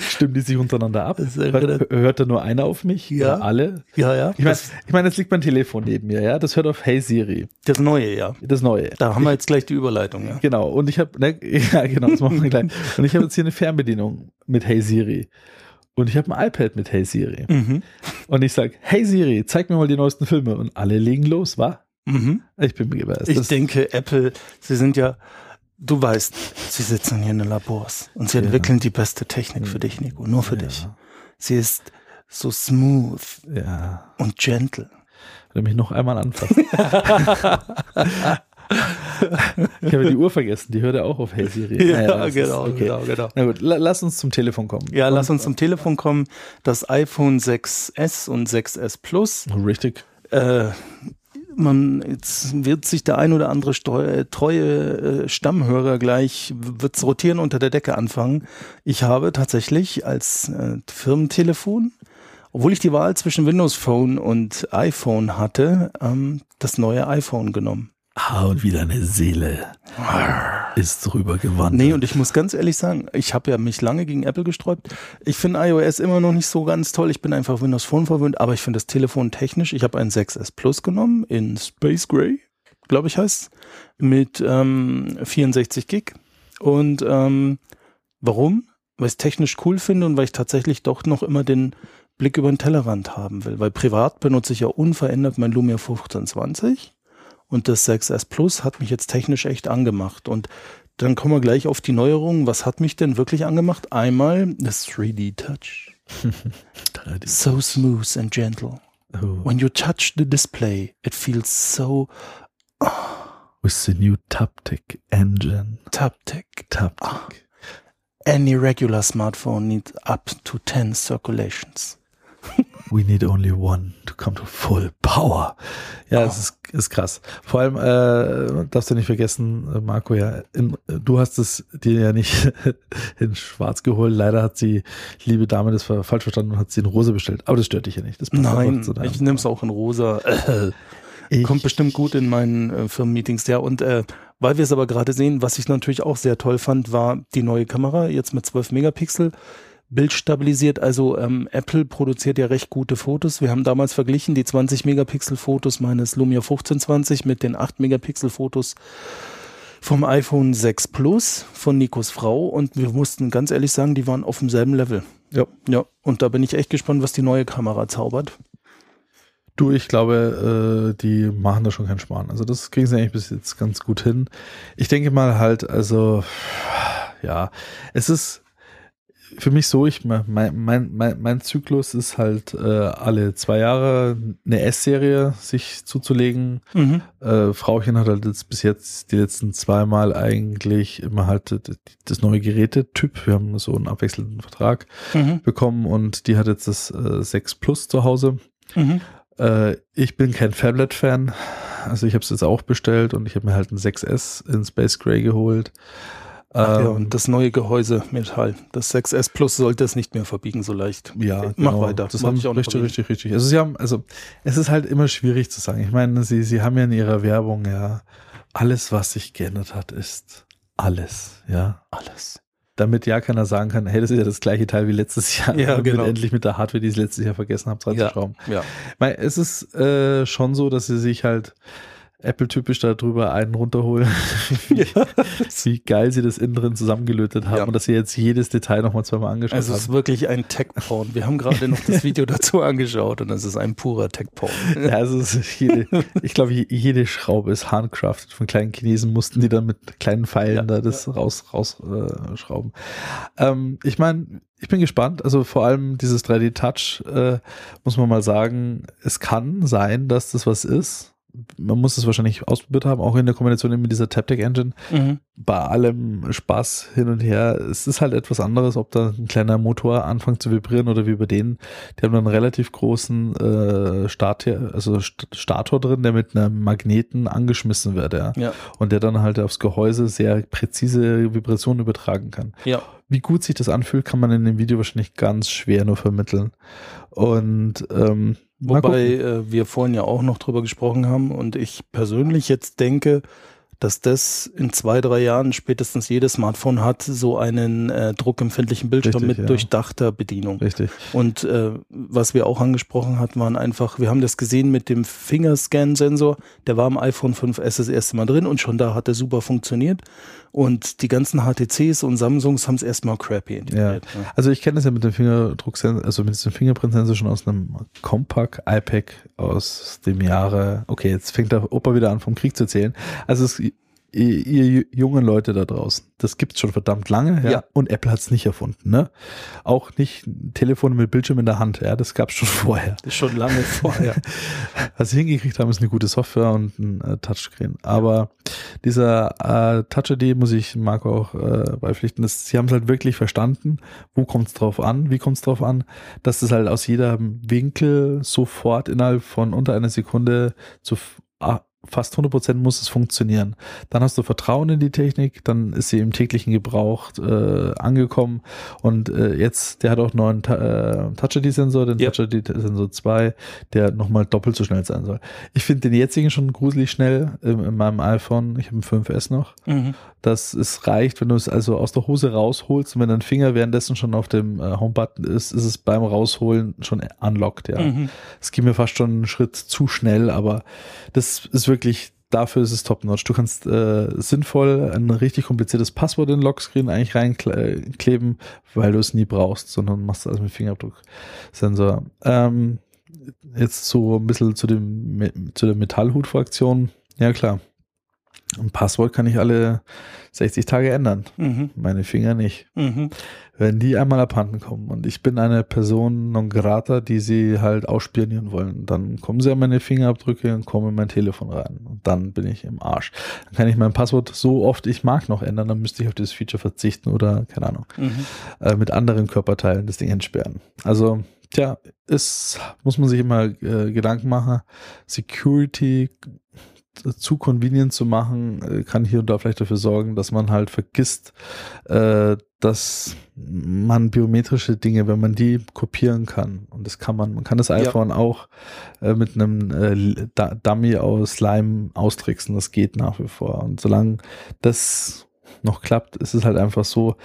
Stimmen die sich untereinander ab? Hört, hört da nur einer auf mich? Ja. Oder alle? ja, ja. Ich meine, ich mein, jetzt liegt mein Telefon neben mir, ja? Das hört auf Hey Siri. das Neue, ja. Das Neue. Da haben wir jetzt gleich die Überleitung, ja. Genau, und ich habe, ne, ja genau, das machen wir gleich. Und ich habe jetzt hier eine Fernbedienung mit Hey Siri. Und ich habe ein iPad mit Hey Siri. Mhm. Und ich sage, Hey Siri, zeig mir mal die neuesten Filme. Und alle legen los, wa? Mhm. Ich bin begeistert. Ich Das- denke, Apple, sie sind ja, du weißt, sie sitzen hier in den Labors und sie Ja. entwickeln die beste Technik für dich, Nico, nur für Ja. dich. Sie ist so smooth Ja, und gentle. wenn du mich noch einmal anfasst. <laughs> <laughs> ich habe die Uhr vergessen, die hört ja auch auf Hey Siri. Naja, das ist okay. genau. Na gut, la lass uns zum Telefon kommen. Ja, lass uns zum Telefon kommen. Das iPhone 6S und 6S Plus. Richtig. Äh, man, jetzt wird sich der ein oder andere steu- äh, treue äh, Stammhörer gleich, wird's rotieren unter der Decke anfangen. Ich habe tatsächlich als äh, Firmentelefon, obwohl ich die Wahl zwischen Windows Phone und iPhone hatte, ähm, das neue iPhone genommen. Ah, und wieder eine Seele ist rübergewandert. Nee, und ich muss ganz ehrlich sagen, ich habe ja mich lange gegen Apple gesträubt. Ich finde iOS immer noch nicht so ganz toll. Ich bin einfach Windows Phone verwöhnt, aber ich finde das Telefon technisch. Ich habe ein 6S Plus genommen in Space Gray, glaube ich heißt, mit ähm, 64 Gig. Und ähm, warum? Weil ich es technisch cool finde und weil ich tatsächlich doch noch immer den Blick über den Tellerrand haben will. Weil privat benutze ich ja unverändert mein Lumia 1520 und das 6S Plus hat mich jetzt technisch echt angemacht. Und dann kommen wir gleich auf die Neuerungen. Was hat mich denn wirklich angemacht? Einmal das 3D <laughs> Touch. So smooth and gentle. Oh, When you touch the display, it feels so with the new Taptic engine. taptic. Taptic. Any regular smartphone needs up to 10 circulations. We need only one to come to full power. Ja, es ist, ist krass. Vor allem äh, darfst du nicht vergessen, Marco, ja, in, du hast es dir ja nicht <laughs> in schwarz geholt. Leider hat die liebe Dame das falsch verstanden und hat sie in rosa bestellt. Aber das stört dich ja nicht. Nein, ich nehme es auch in rosa. Ich- Kommt bestimmt gut in meinen äh, Firmenmeetings. Ja, und äh, weil wir es aber gerade sehen, was ich natürlich auch sehr toll fand, war die neue Kamera, jetzt mit 12 Megapixel. Bild stabilisiert, also ähm, Apple produziert ja recht gute Fotos. Wir haben damals verglichen die 20 Megapixel Fotos meines Lumia 1520 mit den 8 Megapixel Fotos vom iPhone 6 Plus von Nikos Frau und wir mussten ganz ehrlich sagen, die waren auf demselben Level. Ja. Ja, und da bin ich echt gespannt, was die neue Kamera zaubert. Du, ich glaube, äh, die machen da schon keinen Schmarrn. Also das kriegen sie eigentlich bis jetzt ganz gut hin. Ich denke mal halt, also ja, es ist für mich so, ich mein, mein, mein, mein Zyklus ist halt äh, alle zwei Jahre eine S-Serie sich zuzulegen. Mhm. Äh, Frauchen hat halt jetzt bis jetzt die letzten zweimal eigentlich immer halt das neue Gerätetyp. Wir haben so einen abwechselnden Vertrag Mhm. bekommen und die hat jetzt das äh, 6 Plus zu Hause. Mhm. Äh, ich bin kein Phablet-Fan. Also ich habe es jetzt auch bestellt und ich habe mir halt ein 6S in Space Gray geholt. Ach ja, Ähm, und das neue Gehäuse Metall. Das 6S Plus sollte es nicht mehr verbiegen, so leicht. Ja, Mach genau. weiter. Das haben ich auch richtig, erwähnen. richtig, richtig. Also sie haben, also es ist halt immer schwierig zu sagen. Ich meine, sie, sie haben ja in ihrer Werbung ja alles, was sich geändert hat, ist alles, ja. Alles. Damit ja keiner sagen kann, hey, das ist ja das gleiche Teil wie letztes Jahr. Ja, Mit genau. endlich mit der Hardware, die ich letztes Jahr vergessen habe, dran Ja. Ja. Ich meine, es ist äh, schon so, dass sie sich halt Apple-typisch darüber einen runterholen, <laughs> wie, wie geil sie das innen drin zusammengelötet haben Ja. und dass sie jetzt jedes Detail nochmal zweimal angeschaut Also es haben. ist wirklich ein Tech-Porn. Wir haben gerade noch das Video <laughs> dazu angeschaut und es ist ein purer Tech-Porn. Ja, also es ist jede, ich glaube, je- jede Schraube ist handcrafted. Von kleinen Chinesen mussten die dann mit kleinen Pfeilen Ja, da das raus, raus äh, schrauben. Ähm, ich meine, ich bin gespannt. Also vor allem dieses 3D-Touch, äh, muss man mal sagen, es kann sein, dass das was ist. Man muss es wahrscheinlich ausprobiert haben, auch in der Kombination mit dieser Taptic Engine. Mhm. Bei allem Spaß hin und her, es ist halt etwas anderes, ob da ein kleiner Motor anfängt zu vibrieren oder wie bei denen. Die haben dann einen relativ großen äh, Start, also St- Stator drin, der mit einem Magneten angeschmissen wird, ja. Ja. Und der dann halt aufs Gehäuse sehr präzise Vibrationen übertragen kann. Ja. Wie gut sich das anfühlt, kann man in dem Video wahrscheinlich ganz schwer nur vermitteln. Und ähm, Wobei äh, wir vorhin ja auch noch drüber gesprochen haben und ich persönlich jetzt denke, dass das in zwei, drei Jahren spätestens jedes Smartphone hat, so einen äh, druckempfindlichen Bildschirm Richtig, mit ja. durchdachter Bedienung. richtig. Und äh, was wir auch angesprochen hatten, waren einfach, wir haben das gesehen mit dem Fingerscan-Sensor, der war im iPhone 5S das erste Mal drin und schon da hat er super funktioniert. Und die ganzen HTCs und Samsungs haben es erstmal crappy integriert. ne? Also ich kenne das ja mit dem Fingerdrucksensor, also mit diesem Fingerprint-Sensor schon aus einem Compaq iPad aus dem Jahre. Okay, jetzt fängt der Opa wieder an vom Krieg zu erzählen. Also es, ihr, ihr jungen Leute da draußen, das gibt's schon verdammt lange, ja. Ja. Und Apple hat's nicht erfunden, ne? Auch nicht Telefone mit Bildschirm in der Hand, ja, das gab's schon <laughs> vorher. Das ist schon lange vorher. <laughs> Was sie hingekriegt haben, ist eine gute Software und ein äh, Touchscreen. Aber dieser äh, Touch ID muss ich Marco auch äh, beipflichten. Das, sie haben es halt wirklich verstanden. Wo kommt es drauf an? Wie kommt es drauf an? Dass es halt aus jedem Winkel sofort innerhalb von unter einer Sekunde zu fast 100 Prozent muss es funktionieren. Dann hast du Vertrauen in die Technik, dann ist sie im täglichen Gebrauch äh, angekommen und äh, jetzt, der hat auch einen neuen äh, Touch-ID-Sensor, den Ja. Touch-ID-Sensor 2, der nochmal doppelt so schnell sein soll. Ich finde den jetzigen schon gruselig schnell ähm, in meinem iPhone. Ich habe einen 5S noch. Mhm. dass es reicht, wenn du es also aus der Hose rausholst und wenn dein Finger währenddessen schon auf dem äh, Home-Button ist, ist es beim Rausholen schon unlocked, ja. Mhm. Es geht mir fast schon einen Schritt zu schnell, aber das ist wirklich, dafür ist es top-notch. Du kannst äh, sinnvoll ein richtig kompliziertes Passwort in Lockscreen eigentlich reinkleben, weil du es nie brauchst, sondern machst es also mit Fingerabdrucksensor. Ähm, jetzt so ein bisschen zu dem zu der Metallhut-Fraktion. Ja klar. Ein Passwort kann ich alle 60 Tage ändern. Mhm. Meine Finger nicht. Mhm. Wenn die einmal abhanden kommen und ich bin eine Person non grata, die sie halt ausspionieren wollen, dann kommen sie an meine Fingerabdrücke und kommen in mein Telefon rein. Und dann bin ich im Arsch. Dann kann ich mein Passwort so oft ich mag noch ändern, dann müsste ich auf dieses Feature verzichten oder, keine Ahnung, Mhm. äh, mit anderen Körperteilen das Ding entsperren. Also, tja, ist, muss man sich immer äh, Gedanken machen. Security zu convenient zu machen, äh, kann hier und da vielleicht dafür sorgen, dass man halt vergisst, äh, dass man biometrische Dinge, wenn man die kopieren kann, und das kann man, man kann das iPhone auch äh, mit einem äh, Dummy aus Lime austricksen, das geht nach wie vor. Und solange das noch klappt, ist es halt einfach so,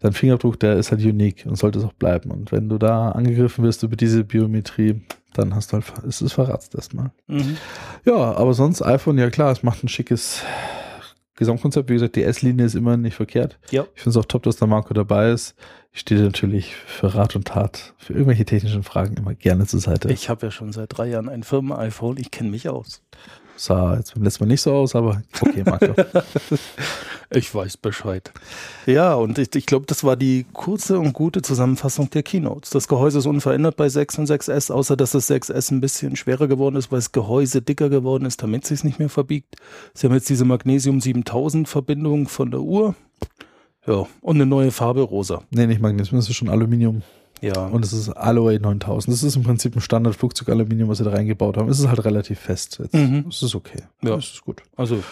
dein Fingerabdruck, der ist halt unique und sollte es auch bleiben. Und wenn du da angegriffen wirst über diese Biometrie, dann hast du halt, ist es verratzt erstmal. Mhm. Ja, aber sonst iPhone, ja klar, es macht ein schickes Gesamtkonzept, wie gesagt, die S-Linie ist immer nicht verkehrt. Ja. Ich finde es auch top, dass der Marco dabei ist. Ich stehe natürlich für Rat und Tat, für irgendwelche technischen Fragen immer gerne zur Seite. Ich habe ja schon seit drei Jahren ein Firmen-iPhone, ich kenne mich aus. Sah jetzt beim letzten Mal nicht so aus, aber okay, Marco. <laughs> ich weiß Bescheid. Ja, und ich, ich glaube, das war die kurze und gute Zusammenfassung der Keynotes. Das Gehäuse ist unverändert bei 6 und 6S, außer dass das 6S ein bisschen schwerer geworden ist, weil das Gehäuse dicker geworden ist, damit es sich nicht mehr verbiegt. Sie haben jetzt diese Magnesium 7000 Verbindung von der Uhr. Ja, und eine neue Farbe rosa. nee, nicht Magnesium, das ist schon Aluminium. Ja. Und es ist Alloy 9000. Das ist im Prinzip ein Standard-Flugzeug-Aluminium, was sie da reingebaut haben. Es ist halt relativ fest. Jetzt. Mhm. Es ist okay. Ja. Es ist gut. also,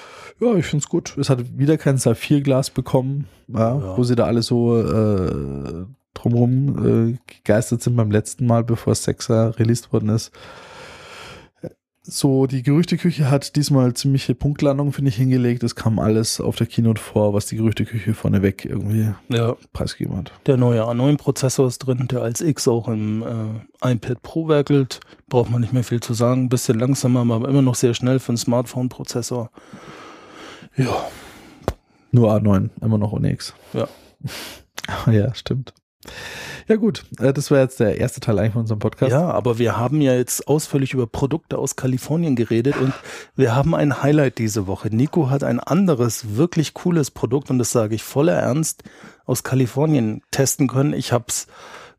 Ja, ich finde es gut. Es hat wieder kein Saphirglas bekommen, ja, Ja. wo sie da alle so äh, drumherum äh, gegeistert sind beim letzten Mal, bevor 6er released worden ist. So, die Gerüchteküche hat diesmal ziemliche Punktlandung, finde ich, hingelegt. Es kam alles auf der Keynote vor, was die Gerüchteküche vorneweg irgendwie ja, preisgegeben hat. der neue A9-Prozessor ist drin, der als X auch im äh, iPad Pro werkelt. Braucht man nicht mehr viel zu sagen. Bisschen langsamer, aber immer noch sehr schnell für einen Smartphone-Prozessor. Ja, Nur A9, immer noch ohne X. Ja. <laughs> ja, stimmt. Ja, gut. Äh, das war jetzt der erste Teil eigentlich von unserem Podcast. Ja, aber wir haben ja jetzt ausführlich über Produkte aus Kalifornien geredet und wir haben ein Highlight diese Woche. Nico hat ein anderes, wirklich cooles Produkt und das sage ich voller Ernst aus Kalifornien testen können. Ich habe es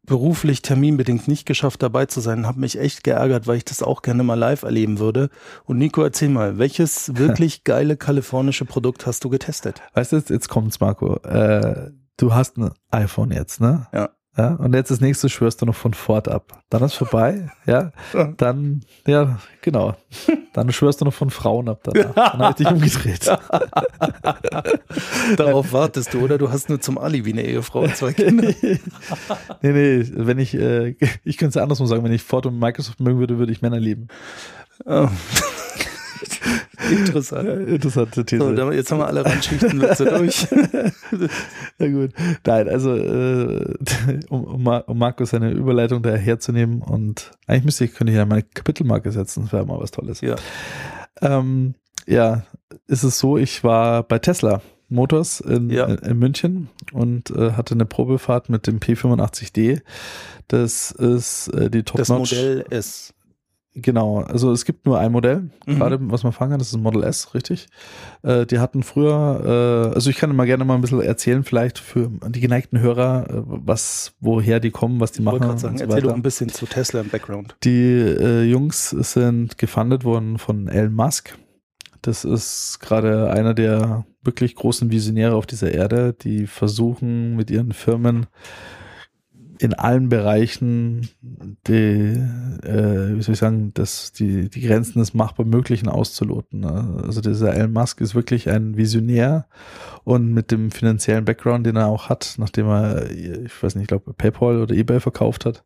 beruflich terminbedingt nicht geschafft, dabei zu sein, habe mich echt geärgert, weil ich das auch gerne mal live erleben würde. Und Nico, erzähl mal, welches <laughs> wirklich geile kalifornische Produkt hast du getestet? Weißt du, jetzt, jetzt kommt's, Marco. Äh, du hast ein iPhone jetzt, ne? Ja. Ja, und jetzt das nächste schwörst du noch von Ford ab. Dann ist vorbei, <laughs> ja. Dann, ja, genau. Dann schwörst du noch von Frauen ab danach. <laughs> Dann habe ich dich umgedreht. <laughs> Darauf wartest du, oder? Du hast nur zum Alibi eine Ehefrau und zwei Kinder. nee, nee, wenn ich, äh, ich könnte es andersrum sagen, wenn ich Ford und Microsoft mögen würde, würde ich Männer lieben. Oh. <laughs> Interessant. Interessante These. So, jetzt haben wir alle Randschichtenwitze durch. <laughs> Ja gut. Nein, also äh, um, um, um Markus seine Überleitung da herzunehmen und eigentlich müsste ich, könnte ich ja meine Kapitelmarke setzen, das wäre mal was Tolles. Ja. Ähm, ja, ist es so, ich war bei Tesla Motors in, Ja. in, München und äh, hatte eine Probefahrt mit dem P85D. Das ist äh, die Das Top-Notch. Modell S. Genau, also es gibt nur ein Modell, Mhm. gerade was man fangen kann, das ist ein Model S, richtig. Äh, die hatten früher, äh, also ich kann mal gerne mal ein bisschen erzählen, vielleicht für die geneigten Hörer, äh, was, woher die kommen, was die Ich machen. wollte gerade sagen, so erzähl doch ein bisschen zu Tesla im Background. Die äh, Jungs sind gefundet worden von Elon Musk. Das ist gerade einer der wirklich großen Visionäre auf dieser Erde, die versuchen mit ihren Firmen in allen Bereichen die, äh, wie soll ich sagen, das, die, die Grenzen des machbar Möglichen auszuloten. ne? Also dieser Elon Musk ist wirklich ein Visionär und mit dem finanziellen Background, den er auch hat, nachdem er, ich weiß nicht, ich glaube PayPal oder eBay verkauft hat,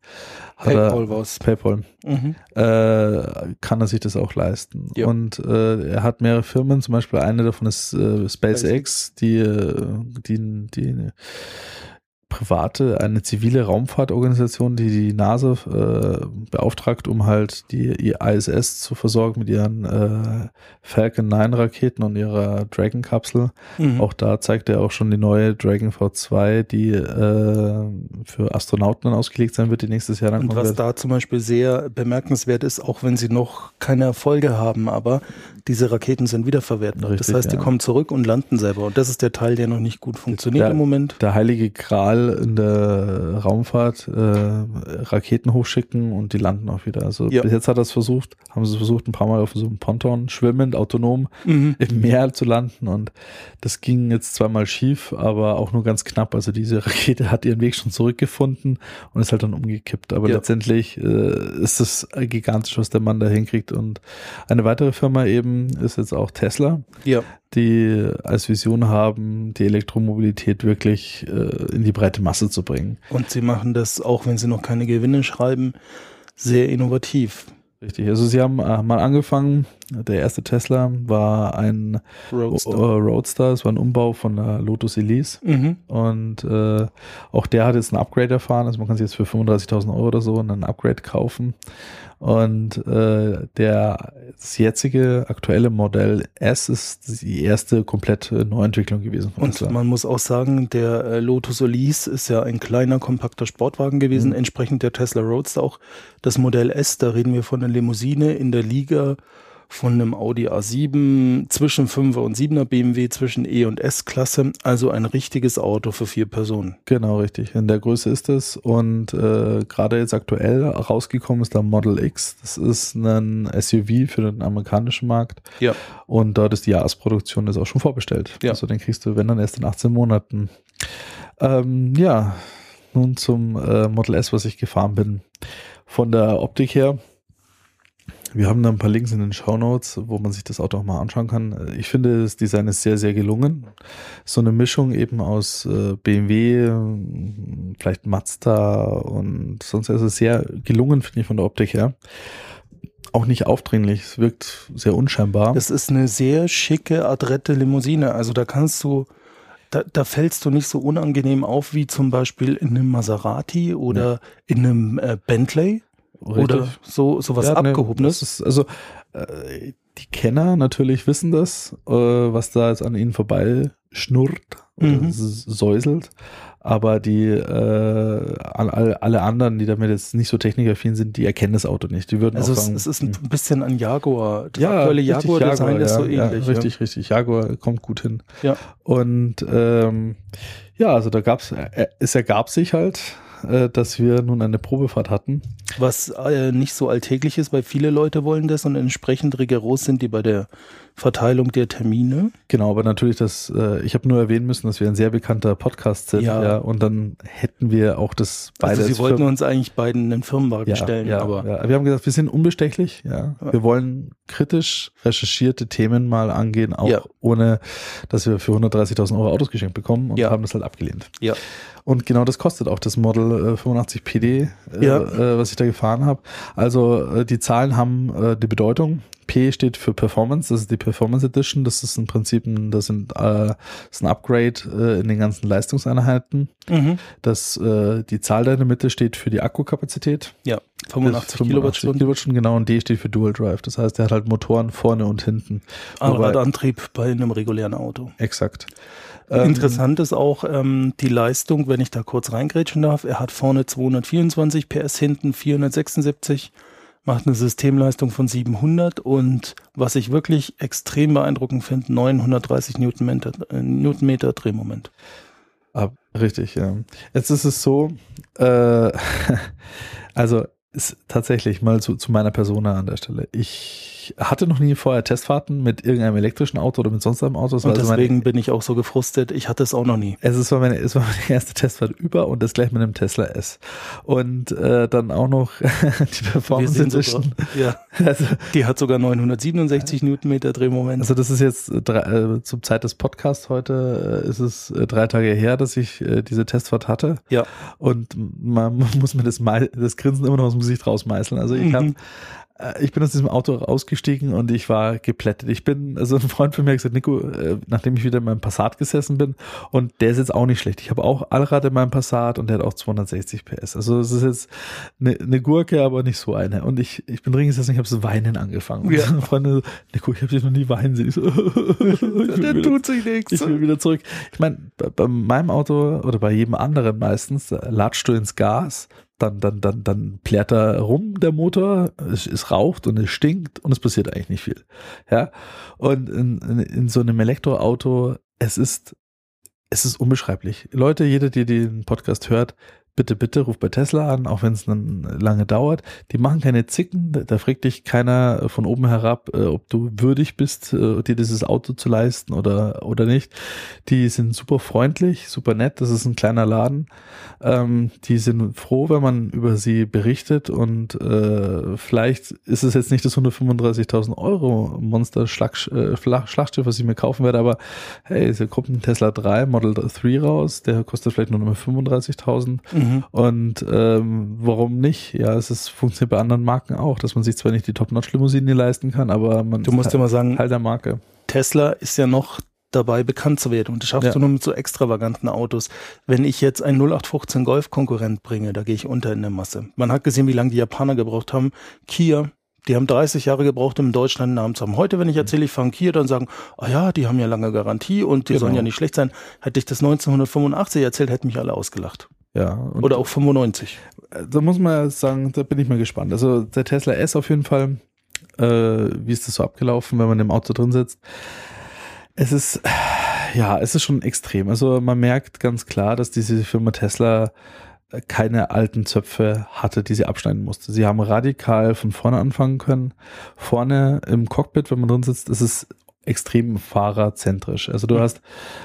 hat PayPal war's. PayPal Mhm. äh, kann er sich das auch leisten. Ja. Und äh, er hat mehrere Firmen, zum Beispiel eine davon ist äh, SpaceX, die, äh, die, die private, eine zivile Raumfahrtorganisation, die die NASA äh, beauftragt, um halt die, die ISS zu versorgen mit ihren äh, Falcon 9 Raketen und ihrer Dragon Kapsel. Mhm. Auch da zeigt er auch schon die neue Dragon V2, die äh, für Astronauten ausgelegt sein wird, die nächstes Jahr dann Und kommen was wird. da zum Beispiel sehr bemerkenswert ist, auch wenn sie noch keine Erfolge haben, aber diese Raketen sind wiederverwertbar. Richtig, das heißt, die ja. kommen zurück und landen selber. Und das ist der Teil, der noch nicht gut funktioniert Ja. im Moment. der heilige Gral in der Raumfahrt, äh, Raketen hochschicken und die landen auch wieder. Also Ja. bis jetzt hat er es versucht, haben sie es versucht, ein paar Mal auf so einem Ponton schwimmend, autonom Mhm. im Meer zu landen und das ging jetzt zweimal schief, aber auch nur ganz knapp. Also diese Rakete hat ihren Weg schon zurückgefunden und ist halt dann umgekippt. Aber Ja. letztendlich äh, ist es gigantisch, was der Mann da hinkriegt. Und eine weitere Firma eben ist jetzt auch Tesla Ja. Die als Vision haben, die Elektromobilität wirklich äh, in die breite Masse zu bringen. Und sie machen das, auch wenn sie noch keine Gewinne schreiben, sehr innovativ. Richtig. Also sie haben äh, mal angefangen Der erste Tesla war ein Roadster. O- Roadster, es war ein Umbau von der Lotus Elise. Mhm. Und äh, auch der hat jetzt ein Upgrade erfahren. Also man kann sich jetzt für 35.000 Euro oder so ein Upgrade kaufen. Und äh, der das jetzige aktuelle Modell S ist die erste komplette Neuentwicklung gewesen von Und Tesla. man muss auch sagen, der äh, Lotus Elise ist ja ein kleiner, kompakter Sportwagen gewesen, Mhm. entsprechend der Tesla Roadster auch. Das Modell S, da reden wir von einer Limousine in der Liga von einem Audi A7 zwischen 5er und 7er BMW zwischen E und S-Klasse, also ein richtiges Auto für vier Personen. Genau, richtig. In der Größe ist es. Und äh, gerade jetzt aktuell rausgekommen ist der Model X. Das ist ein SUV für den amerikanischen Markt. Ja. Und dort ist die Jahresproduktion ist auch schon vorbestellt. Ja. Also den kriegst du, wenn dann erst in 18 Monaten. Ähm, ja, nun zum äh, Model S, was ich gefahren bin. Von der Optik her. Wir haben da ein paar Links in den Show Notes, wo man sich das Auto auch mal anschauen kann. Ich finde, das Design ist sehr, sehr gelungen. So eine Mischung eben aus äh, BMW, vielleicht Mazda und sonst. Also sehr gelungen, finde ich, von der Optik her. Auch nicht aufdringlich. Es wirkt sehr unscheinbar. Das ist eine sehr schicke, adrette Limousine. Also da kannst du, da, da fällst du nicht so unangenehm auf wie zum Beispiel in einem Maserati oder in einem äh, Bentley oder so sowas Ja, ne, abgehobenes. ist, also äh, die Kenner natürlich wissen das, äh, was da jetzt an ihnen vorbei schnurrt Mhm. säuselt. Aber die äh, alle, alle anderen, die damit jetzt nicht so technikaffin sind, die erkennen das Auto nicht. Die würden also es, sagen, es ist ein hm. bisschen an Jaguar. Das ja, aktuelle richtig, Jaguar-Design ist so ähnlich. Ja, richtig, richtig. Jaguar kommt gut hin. Ja. Und ähm, ja, also da gab's, äh, es ergab sich halt, äh, dass wir nun eine Probefahrt hatten. Was äh, nicht so alltäglich ist, weil viele Leute wollen das und entsprechend rigoros sind die bei der Verteilung der Termine. Genau, aber natürlich, das, äh, ich habe nur erwähnen müssen, dass wir ein sehr bekannter Podcast sind, ja. Ja. und dann hätten wir auch das beide. Also sie wollten Firmen- uns eigentlich beiden einen Firmenwagen ja, stellen, ja, aber ja. wir haben gesagt, wir sind unbestechlich, ja. Wir wollen kritisch recherchierte Themen mal angehen, auch ohne, dass wir für 130.000 Euro Autos geschenkt bekommen und Ja. haben das halt abgelehnt. Ja. Und genau das kostet auch das Model äh, 85 PD, äh, Ja. äh, was ich da gefahren habe. Also äh, die Zahlen haben äh, die Bedeutung. P steht für Performance, das ist die Performance Edition. Das ist im Prinzip ein, das sind, äh, ist ein Upgrade äh, in den ganzen Leistungseinheiten. Mhm. Das, äh, die Zahl da in der Mitte steht für die Akkukapazität. ja, Das 85 ist Kilowattstunden. Kilowattstunden, genau. Und D steht für Dual Drive. Das heißt, der hat halt Motoren vorne und hinten. Allradantrieb bei einem regulären Auto. Exakt. Ähm, Interessant ist auch ähm, die Leistung, wenn ich da kurz reingrätschen darf. Er hat vorne 224 PS, hinten 476, macht eine Systemleistung von 700 und was ich wirklich extrem beeindruckend finde, 930 Newtonmeter, äh, Newtonmeter Drehmoment. Ah, richtig, ja. Jetzt ist es so, äh, <laughs> also ist tatsächlich mal zu, zu meiner Persona an der Stelle. Ich hatte noch nie vorher Testfahrten mit irgendeinem elektrischen Auto oder mit sonst einem Auto. Und also deswegen bin ich auch so gefrustet. Ich hatte es auch noch nie. Es ist war meine, es war meine erste Testfahrt über und das gleich mit einem Tesla S. Und äh, dann auch noch <laughs> die Performance so Edition. Ja, <laughs> Also, die hat sogar 967 Newtonmeter Drehmoment. also das ist jetzt äh, drei, äh, zum Zeit des Podcasts heute äh, ist es äh, drei Tage her, dass ich äh, diese Testfahrt hatte. ja, Und man <laughs> muss mir das, das Grinsen immer noch aus dem Gesicht rausmeißeln. Also ich Mhm. habe ich bin aus diesem Auto ausgestiegen und ich war geplättet. Ich bin, also ein Freund von mir hat gesagt, Nico, äh, nachdem ich wieder in meinem Passat gesessen bin und der ist jetzt auch nicht schlecht. Ich habe auch Allrad in meinem Passat und der hat auch 260 PS. Also es ist jetzt eine, eine Gurke, aber nicht so eine. Und ich, ich bin drin gesessen, ich habe so weinen angefangen. Ja. Und <laughs> Freunde so, Nico, ich habe dich noch nie weinen sehen. Ich so, <laughs> <laughs> der tut sich nichts. ich will wieder zurück. Ich meine, bei, bei meinem Auto oder bei jedem anderen meistens, da latschst du ins Gas, dann, dann, dann, dann plärt er rum, der Motor, es, es raucht und es stinkt und es passiert eigentlich nicht viel. Ja. Und in, in, in so einem Elektroauto, es ist, es ist unbeschreiblich. Leute, jeder, der den Podcast hört, bitte, bitte ruft bei Tesla an, auch wenn es dann lange dauert. Die machen keine Zicken, da, fragt dich keiner von oben herab, äh, ob du würdig bist, äh, dir dieses Auto zu leisten oder, oder nicht. Die sind super freundlich, super nett, das ist ein kleiner Laden. Ähm, die sind froh, wenn man über sie berichtet und äh, vielleicht ist es jetzt nicht das 135.000 Euro Monster Schlag, äh, Schlachtschiff, was ich mir kaufen werde, aber hey, es kommt ein Tesla 3 Model 3 raus, der kostet vielleicht nur noch mal 35.000 Mhm. Mhm. Und ähm, warum nicht? Ja, es ist, funktioniert bei anderen Marken auch, dass man sich zwar nicht die Top-Notch-Limousine leisten kann, aber man Du musst ist ja mal sagen, Teil der Marke. Tesla ist ja noch dabei, bekannt zu werden. Und das schaffst Ja. du nur mit so extravaganten Autos. Wenn ich jetzt einen 0815 Golf-Konkurrent bringe, da gehe ich unter in der Masse. Man hat gesehen, wie lange die Japaner gebraucht haben. Kia, die haben 30 Jahre gebraucht, um in Deutschland einen Namen zu haben. Heute, wenn ich erzähle, ich fahre einen Kia, dann sagen, ah ja, die haben ja lange Garantie und die Genau. sollen ja nicht schlecht sein. Hätte ich das 1985 erzählt, hätten mich alle ausgelacht. Ja. Oder auch 95. da muss man ja sagen, da bin ich mal gespannt. Also der Tesla S auf jeden Fall, äh, wie ist das so abgelaufen, wenn man im Auto drin sitzt? Es ist, ja, es ist schon extrem. Also man merkt ganz klar, dass diese Firma Tesla äh, keine alten Zöpfe hatte, die sie abschneiden musste. Sie haben radikal von vorne anfangen können. Vorne im Cockpit, wenn man drin sitzt, ist es extrem fahrerzentrisch. Also du hast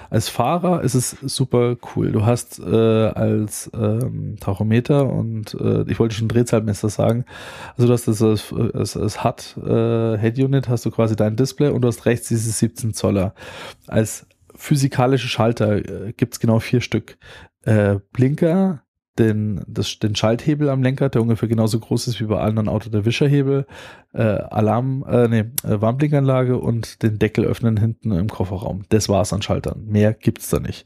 als Fahrer ist es super cool. Du hast äh, als ähm, Tachometer und äh, ich wollte schon Drehzahlmesser sagen. Also du hast das als, als, HUD äh, Head Unit hast du quasi dein Display und du hast rechts dieses 17 Zoller. Als physikalische Schalter äh, gibt's genau vier Stück. Äh, Blinker, den, das, den Schalthebel am Lenker, der ungefähr genauso groß ist wie bei allen anderen Auto der Wischerhebel, äh, Alarm, äh, nee, äh, Warnblinkanlage und den Deckel öffnen hinten im Kofferraum. Das war's an Schaltern. Mehr gibt's da nicht.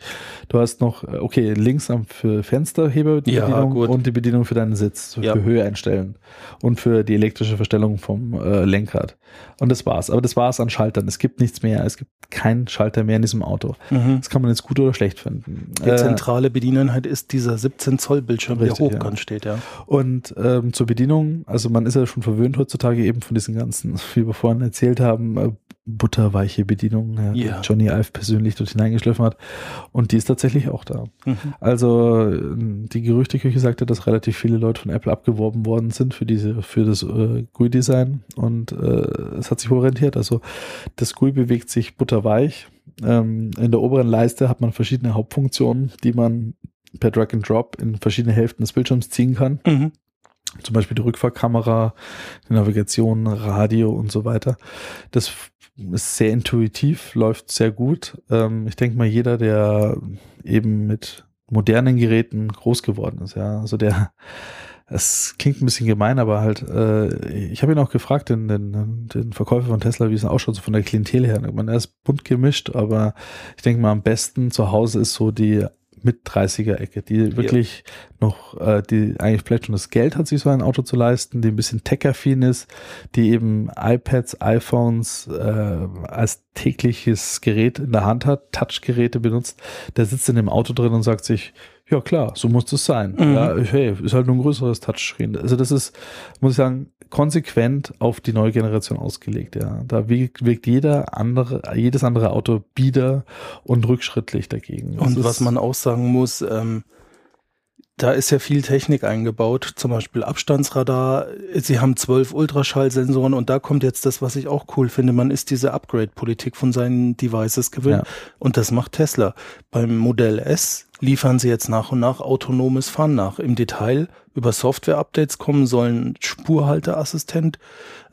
Du hast noch, äh, okay, links am für Fensterheber die Ja, Bedienung gut. und die Bedienung für deinen Sitz, für Ja. Höhe einstellen und für die elektrische Verstellung vom äh, Lenkrad. Und das war's. Aber das war's an Schaltern. Es gibt nichts mehr. Es gibt keinen Schalter mehr in diesem Auto. Mhm. Das kann man jetzt gut oder schlecht finden. Die Äh, zentrale Bedieneinheit ist dieser 17 Zoll Bildschirm, der Richtig, hochkant ja. steht, ja. Und ähm, zur Bedienung, also man ist ja schon verwöhnt heutzutage eben von diesen ganzen, <laughs> wie wir vorhin erzählt haben, äh, butterweiche Bedienung, ja, die Ja. Johnny Ive persönlich dort hineingeschliffen hat. Und die ist tatsächlich auch da. Mhm. Also äh, die Gerüchteküche sagte, dass relativ viele Leute von Apple abgeworben worden sind für diese, für das äh, GUI-Design und äh, es hat sich wohl rentiert. Also das GUI bewegt sich butterweich. Ähm, in der oberen Leiste hat man verschiedene Hauptfunktionen, die man per Drag and Drop in verschiedene Hälften des Bildschirms ziehen kann. Mhm. Zum Beispiel die Rückfahrkamera, die Navigation, Radio und so weiter. Das ist sehr intuitiv, läuft sehr gut. Ähm, ich denke mal, jeder, der eben mit modernen Geräten groß geworden ist, ja, also der, es klingt ein bisschen gemein, aber halt, äh, ich habe ihn auch gefragt, den, den, den Verkäufer von Tesla, wie es ausschaut, so von der Klientel her. Ich meine, er ist bunt gemischt, aber ich denke mal, am besten zu Hause ist so die mit 30er-Ecke, die wirklich noch, äh, die eigentlich vielleicht schon das Geld hat, sich so ein Auto zu leisten, die ein bisschen tech-affin ist, die eben iPads, iPhones äh, als tägliches Gerät in der Hand hat, Touchgeräte benutzt, der sitzt in dem Auto drin und sagt sich, ja klar, so muss das sein. Mhm. Ja, hey, ist halt nur ein größeres Touchscreen. Also das ist, muss ich sagen, konsequent auf die neue Generation ausgelegt, ja. Da wirkt, wirkt jeder andere, jedes andere Auto bieder und rückschrittlich dagegen. Das Und was man auch sagen muss, ähm, da ist ja viel Technik eingebaut, zum Beispiel Abstandsradar. Sie haben zwölf Ultraschallsensoren und da kommt jetzt das, was ich auch cool finde. Man ist diese Upgrade-Politik von seinen Devices gewöhnt Ja. und das macht Tesla. Beim Modell S liefern sie jetzt nach und nach autonomes Fahren nach. Im Detail über Software-Updates kommen sollen Spurhalteassistent,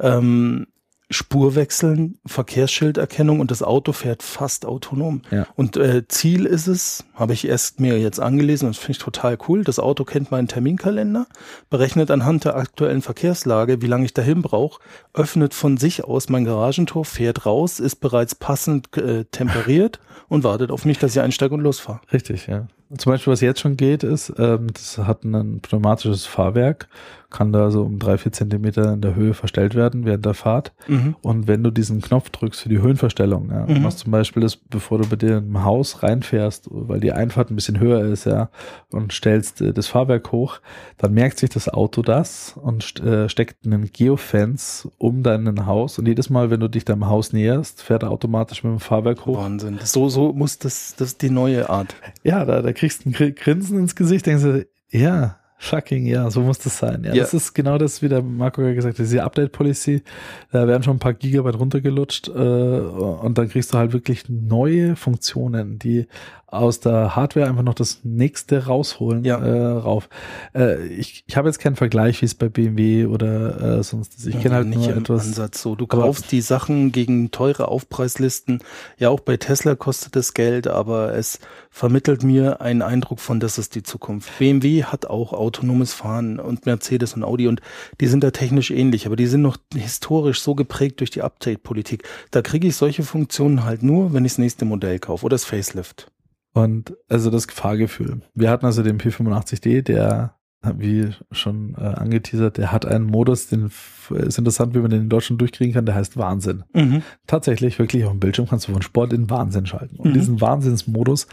ähm, Spurwechseln, Verkehrsschilderkennung und das Auto fährt fast autonom. Ja. Und äh, Ziel ist es, habe ich erst mir jetzt angelesen und das finde ich total cool. Das Auto kennt meinen Terminkalender, berechnet anhand der aktuellen Verkehrslage, wie lange ich dahin brauche, öffnet von sich aus mein Garagentor, fährt raus, ist bereits passend äh, temperiert <laughs> und wartet auf mich, dass ich einsteige und losfahre. Richtig, ja. Zum Beispiel, was jetzt schon geht, ist, ähm, das hat ein pneumatisches Fahrwerk, kann da so um drei, vier Zentimeter in der Höhe verstellt werden während der Fahrt. Mhm. Und wenn du diesen Knopf drückst für die Höhenverstellung, ja, Mhm. machst zum Beispiel das, bevor du bei dir im Haus reinfährst, weil die Einfahrt ein bisschen höher ist, ja, und stellst äh, das Fahrwerk hoch, dann merkt sich das Auto das und äh, steckt einen Geofence um dein Haus und jedes Mal, wenn du dich deinem Haus näherst, fährt er automatisch mit dem Fahrwerk hoch. Wahnsinn. So, so muss das, das die neue Art. Ja, da, da kriegst du ein Gr- Grinsen ins Gesicht, denkst du, ja, fucking, ja, so muss das sein. Ja, Ja. das ist genau das, wie der Marco ja gesagt hat, diese Update-Policy, da werden schon ein paar Gigabyte runtergelutscht äh, und dann kriegst du halt wirklich neue Funktionen, die aus der Hardware einfach noch das nächste rausholen Ja. äh, rauf. Äh, ich ich habe jetzt keinen Vergleich, wie es bei BMW oder äh, sonst ist. Ich kenne halt nicht nur etwas. Ansatz so. Du kaufst die Sachen gegen teure Aufpreislisten. Ja, auch bei Tesla kostet es Geld, aber es vermittelt mir einen Eindruck von, das ist die Zukunft. BMW hat auch autonomes Fahren und Mercedes und Audi und die sind da technisch ähnlich, aber die sind noch historisch so geprägt durch die Update-Politik. Da kriege ich solche Funktionen halt nur, wenn ich das nächste Modell kaufe oder das Facelift. Und also das Fahrgefühl. Wir hatten also den P85D, der wie schon äh, angeteasert, der hat einen Modus, den ist interessant, wie man den in Deutschland durchkriegen kann, der heißt Wahnsinn. Mhm. Tatsächlich, wirklich auf dem Bildschirm kannst du von Sport in Wahnsinn schalten. Und mhm. diesen Wahnsinnsmodus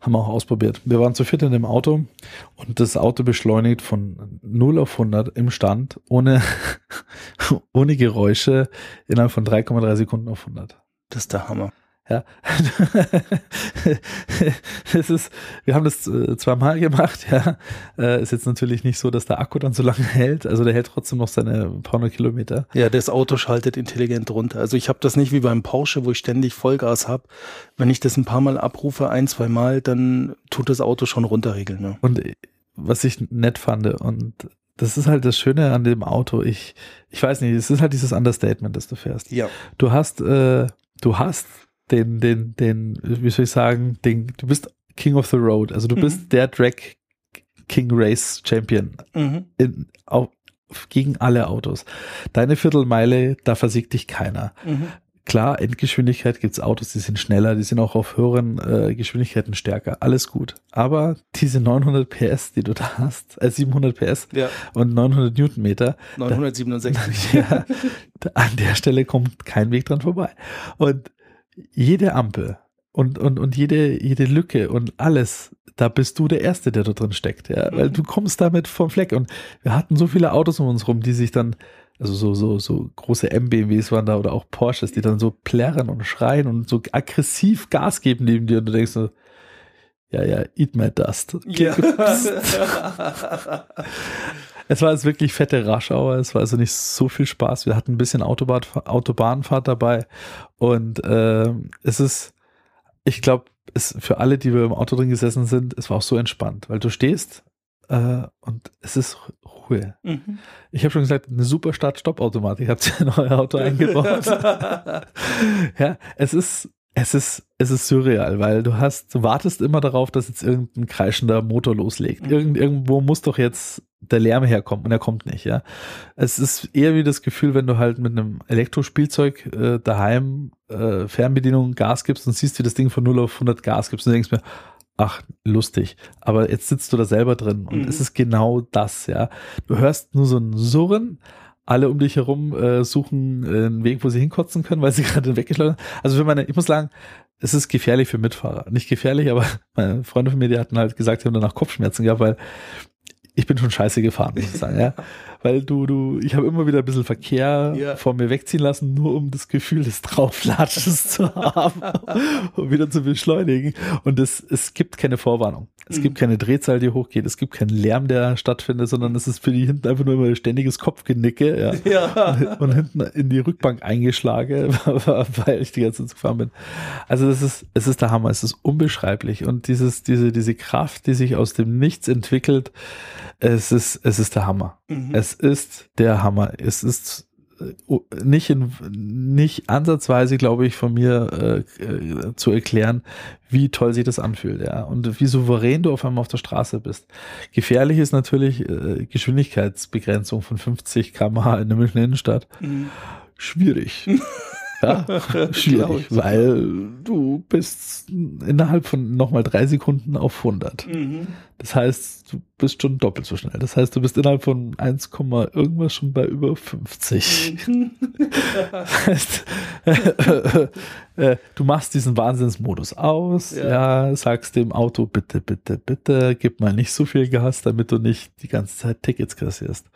haben wir auch ausprobiert. Wir waren zu viert in dem Auto und das Auto beschleunigt von 0 auf 100 im Stand, ohne, <laughs> ohne Geräusche, innerhalb von 3,3 Sekunden auf 100. Das ist der Hammer. Ja. <laughs> es ist, wir haben das äh, zweimal gemacht, ja. Äh, ist jetzt natürlich nicht so, dass der Akku dann so lange hält. Also der hält trotzdem noch seine paar hundert Kilometer. Ja, das Auto schaltet intelligent runter. Also ich habe das nicht wie beim Porsche, wo ich ständig Vollgas habe. Wenn ich das ein paar Mal abrufe, ein, zwei Mal, dann tut das Auto schon runterregeln. Ne? Und äh, was ich nett fand und das ist halt das Schöne an dem Auto. Ich, ich weiß nicht, es ist halt dieses Understatement, das du fährst. Ja. Du hast, äh, du hast den, den, den, wie soll ich sagen, den, du bist King of the Road, also du mhm. bist der Drag King Race Champion mhm. in, auf, gegen alle Autos. Deine Viertelmeile, da versiegt dich keiner. Mhm. Klar, Endgeschwindigkeit gibt's Autos, die sind schneller, die sind auch auf höheren äh, Geschwindigkeiten stärker, alles gut. Aber diese 900 PS, die du da hast, äh, 700 PS ja. und 900 Newtonmeter. 967. Da, <laughs> ja, an der Stelle kommt kein Weg dran vorbei. Und jede Ampel und, und, und jede, jede Lücke und alles, da bist du der Erste, der da drin steckt, ja, weil du kommst damit vom Fleck und wir hatten so viele Autos um uns rum, die sich dann, also so, so, so große MBWs waren da oder auch Porsches, die dann so plärren und schreien und so aggressiv Gas geben neben dir und du denkst so, ja, ja, eat my dust. Ja. <laughs> <laughs> <laughs> es war jetzt wirklich fette Raschauer, es war also nicht so viel Spaß. Wir hatten ein bisschen Autobahn, Autobahnfahrt dabei und äh, es ist, ich glaube, es für alle, die wir im Auto drin gesessen sind, es war auch so entspannt, weil du stehst äh, und es ist Ruhe. Mhm. Ich habe schon gesagt, eine super Start-Stopp-Automatik <laughs> habt ihr in euer Auto eingebaut. <laughs> ja, es ist es ist, es ist surreal, weil du hast, du wartest immer darauf, dass jetzt irgendein kreischender Motor loslegt. Mhm. Irgend, irgendwo muss doch jetzt der Lärm herkommen und er kommt nicht, ja. Es ist eher wie das Gefühl, wenn du halt mit einem Elektrospielzeug äh, daheim äh, Fernbedienung Gas gibst und siehst, wie das Ding von 0 auf 100 Gas gibst und denkst mir, ach, lustig. Aber jetzt sitzt du da selber drin und mhm. es ist genau das, ja. Du hörst nur so ein Surren, alle um dich herum äh, suchen äh, einen Weg, wo sie hinkotzen können, weil sie <laughs> gerade weggeschleudert Also für meine, ich muss sagen, es ist gefährlich für Mitfahrer. Nicht gefährlich, aber <laughs> meine Freunde von mir, die hatten halt gesagt, sie haben danach Kopfschmerzen gehabt, weil ich bin schon scheiße gefahren, muss ich sagen, ja. <laughs> Weil du, du, ich habe immer wieder ein bisschen Verkehr ja. vor mir wegziehen lassen, nur um das Gefühl des Drauflatschens zu haben, <laughs> um wieder zu beschleunigen. Und es, es gibt keine Vorwarnung. Es mhm. gibt keine Drehzahl, die hochgeht. Es gibt keinen Lärm, der stattfindet, sondern es ist für die hinten einfach nur immer ein ständiges Kopfgenicke, ja. <laughs> ja. Und, und hinten in die Rückbank eingeschlagen, <laughs> weil ich die ganze Zeit gefahren bin. Also das ist, es ist der Hammer. Es ist unbeschreiblich. Und dieses, diese, diese Kraft, die sich aus dem Nichts entwickelt, es ist, es ist der Hammer. Mhm. Es ist der Hammer. Es ist äh, nicht in, nicht ansatzweise, glaube ich, von mir äh, äh, zu erklären, wie toll sich das anfühlt, ja, und wie souverän du auf einmal auf der Straße bist. Gefährlich ist natürlich äh, Geschwindigkeitsbegrenzung von 50 km/h in der Münchner Innenstadt. Mhm. Schwierig. <laughs> Ja, <laughs> schwierig, weil du bist innerhalb von nochmal drei Sekunden auf 100. Mhm. Das heißt, du bist schon doppelt so schnell. Das heißt, du bist innerhalb von 1, irgendwas schon bei über 50. Mhm. das heißt, äh, äh, du machst diesen Wahnsinnsmodus aus, ja. ja, sagst dem Auto, bitte, bitte, bitte, gib mal nicht so viel Gas, damit du nicht die ganze Zeit Tickets kassierst.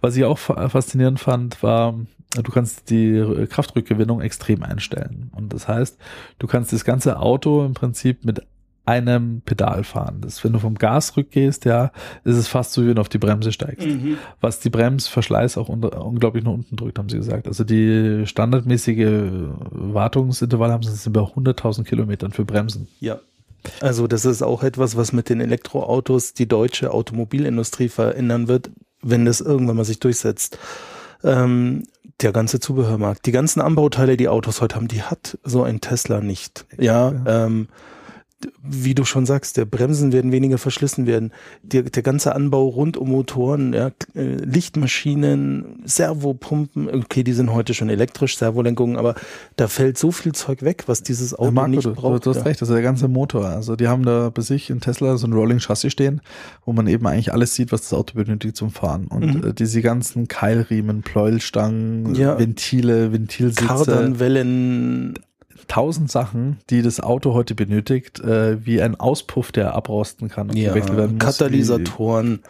Was ich auch faszinierend fand, war, du kannst die Kraftrückgewinnung extrem einstellen. Und das heißt, du kannst das ganze Auto im Prinzip mit einem Pedal fahren. Das, wenn du vom Gas rückgehst, ja, ist es fast so, wie wenn du auf die Bremse steigst. Mhm. Was die Bremsverschleiß auch unter, unglaublich nach unten drückt, haben sie gesagt. Also die standardmäßige Wartungsintervall haben sie bei 100.000 Kilometern für Bremsen. Ja. Also das ist auch etwas, was mit den Elektroautos die deutsche Automobilindustrie verändern wird, wenn das irgendwann mal sich durchsetzt. Ähm, der ganze Zubehörmarkt, die ganzen Anbauteile, die Autos heute haben, die hat so ein Tesla nicht. Ja, ja. Ähm, wie du schon sagst, der Bremsen werden weniger verschlissen werden. Der, der ganze Anbau rund um Motoren, ja, äh, Lichtmaschinen, Servopumpen, okay, die sind heute schon elektrisch, Servolenkungen, aber da fällt so viel Zeug weg, was dieses Auto Ja, Marco, nicht du, braucht. du hast ja. recht, also der ganze Motor. Also die haben da bei sich in Tesla so ein Rolling Chassis stehen, wo man eben eigentlich alles sieht, was das Auto benötigt zum Fahren. Und Mhm. äh, diese ganzen Keilriemen, Pleuelstangen, Ja. Ventile, Ventilsitze, Kardanwellen, tausend Sachen, die das Auto heute benötigt, äh, wie ein Auspuff, der abrosten kann und ja, gewechselt werden muss. Katalysatoren,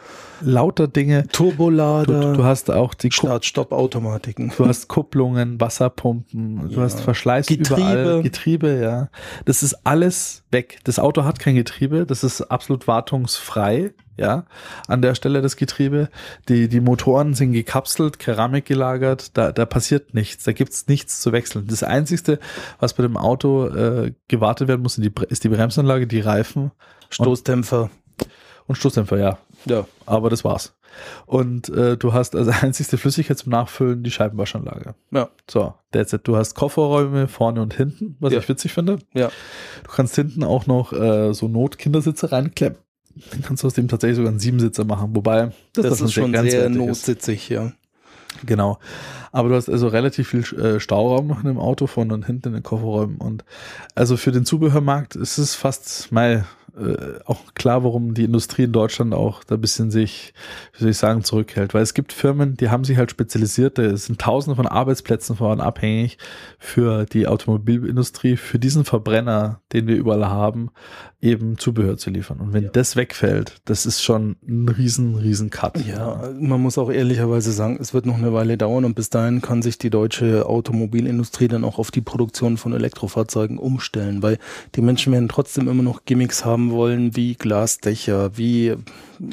lauter Dinge. Du, Turbolader, du hast auch die Start-Stopp-Automatiken. Du hast Kupplungen, Wasserpumpen, du Ja. hast Verschleiß Getriebe. überall, Getriebe, ja. Das ist alles weg. Das Auto hat kein Getriebe, das ist absolut wartungsfrei, ja. An der Stelle das Getriebe. Die, die Motoren sind gekapselt, Keramik gelagert, da, da passiert nichts, da gibt's nichts zu wechseln. Das Einzigste, was bei dem Auto äh, gewartet werden muss, die, ist die Bremsanlage, die Reifen Stoßdämpfer. und Stoßdämpfer, ja. Ja. Aber das war's. Und äh, du hast als <laughs> einzigste Flüssigkeit zum Nachfüllen die Scheibenwaschanlage. Ja. So, that's it. Du hast Kofferräume vorne und hinten, was Ja. ich witzig finde. Ja. Du kannst hinten auch noch äh, so Not-Kindersitze reinklemmen. Dann kannst du aus dem tatsächlich sogar einen Siebensitzer machen, wobei Das, davon ist schon sehr grenzwertig notsitzig, ja. Genau. Aber du hast also relativ viel äh, Stauraum noch in dem Auto vorne und hinten in den Kofferräumen. Und also für den Zubehörmarkt ist es fast mal äh, auch klar, warum die Industrie in Deutschland auch da ein bisschen sich, wie soll ich sagen, zurückhält. Weil es gibt Firmen, die haben sich halt spezialisiert, da sind tausende von Arbeitsplätzen von abhängig für die Automobilindustrie, für diesen Verbrenner, den wir überall haben, eben Zubehör zu liefern. Und wenn das wegfällt, das ist schon ein riesen, riesen Cut. Ja, man muss auch ehrlicherweise sagen, es wird noch eine Weile dauern und bis dahin kann sich die deutsche Automobilindustrie dann auch auf die Produktion von Elektrofahrzeugen umstellen, weil die Menschen werden trotzdem immer noch Gimmicks haben wollen, wie Glasdächer, wie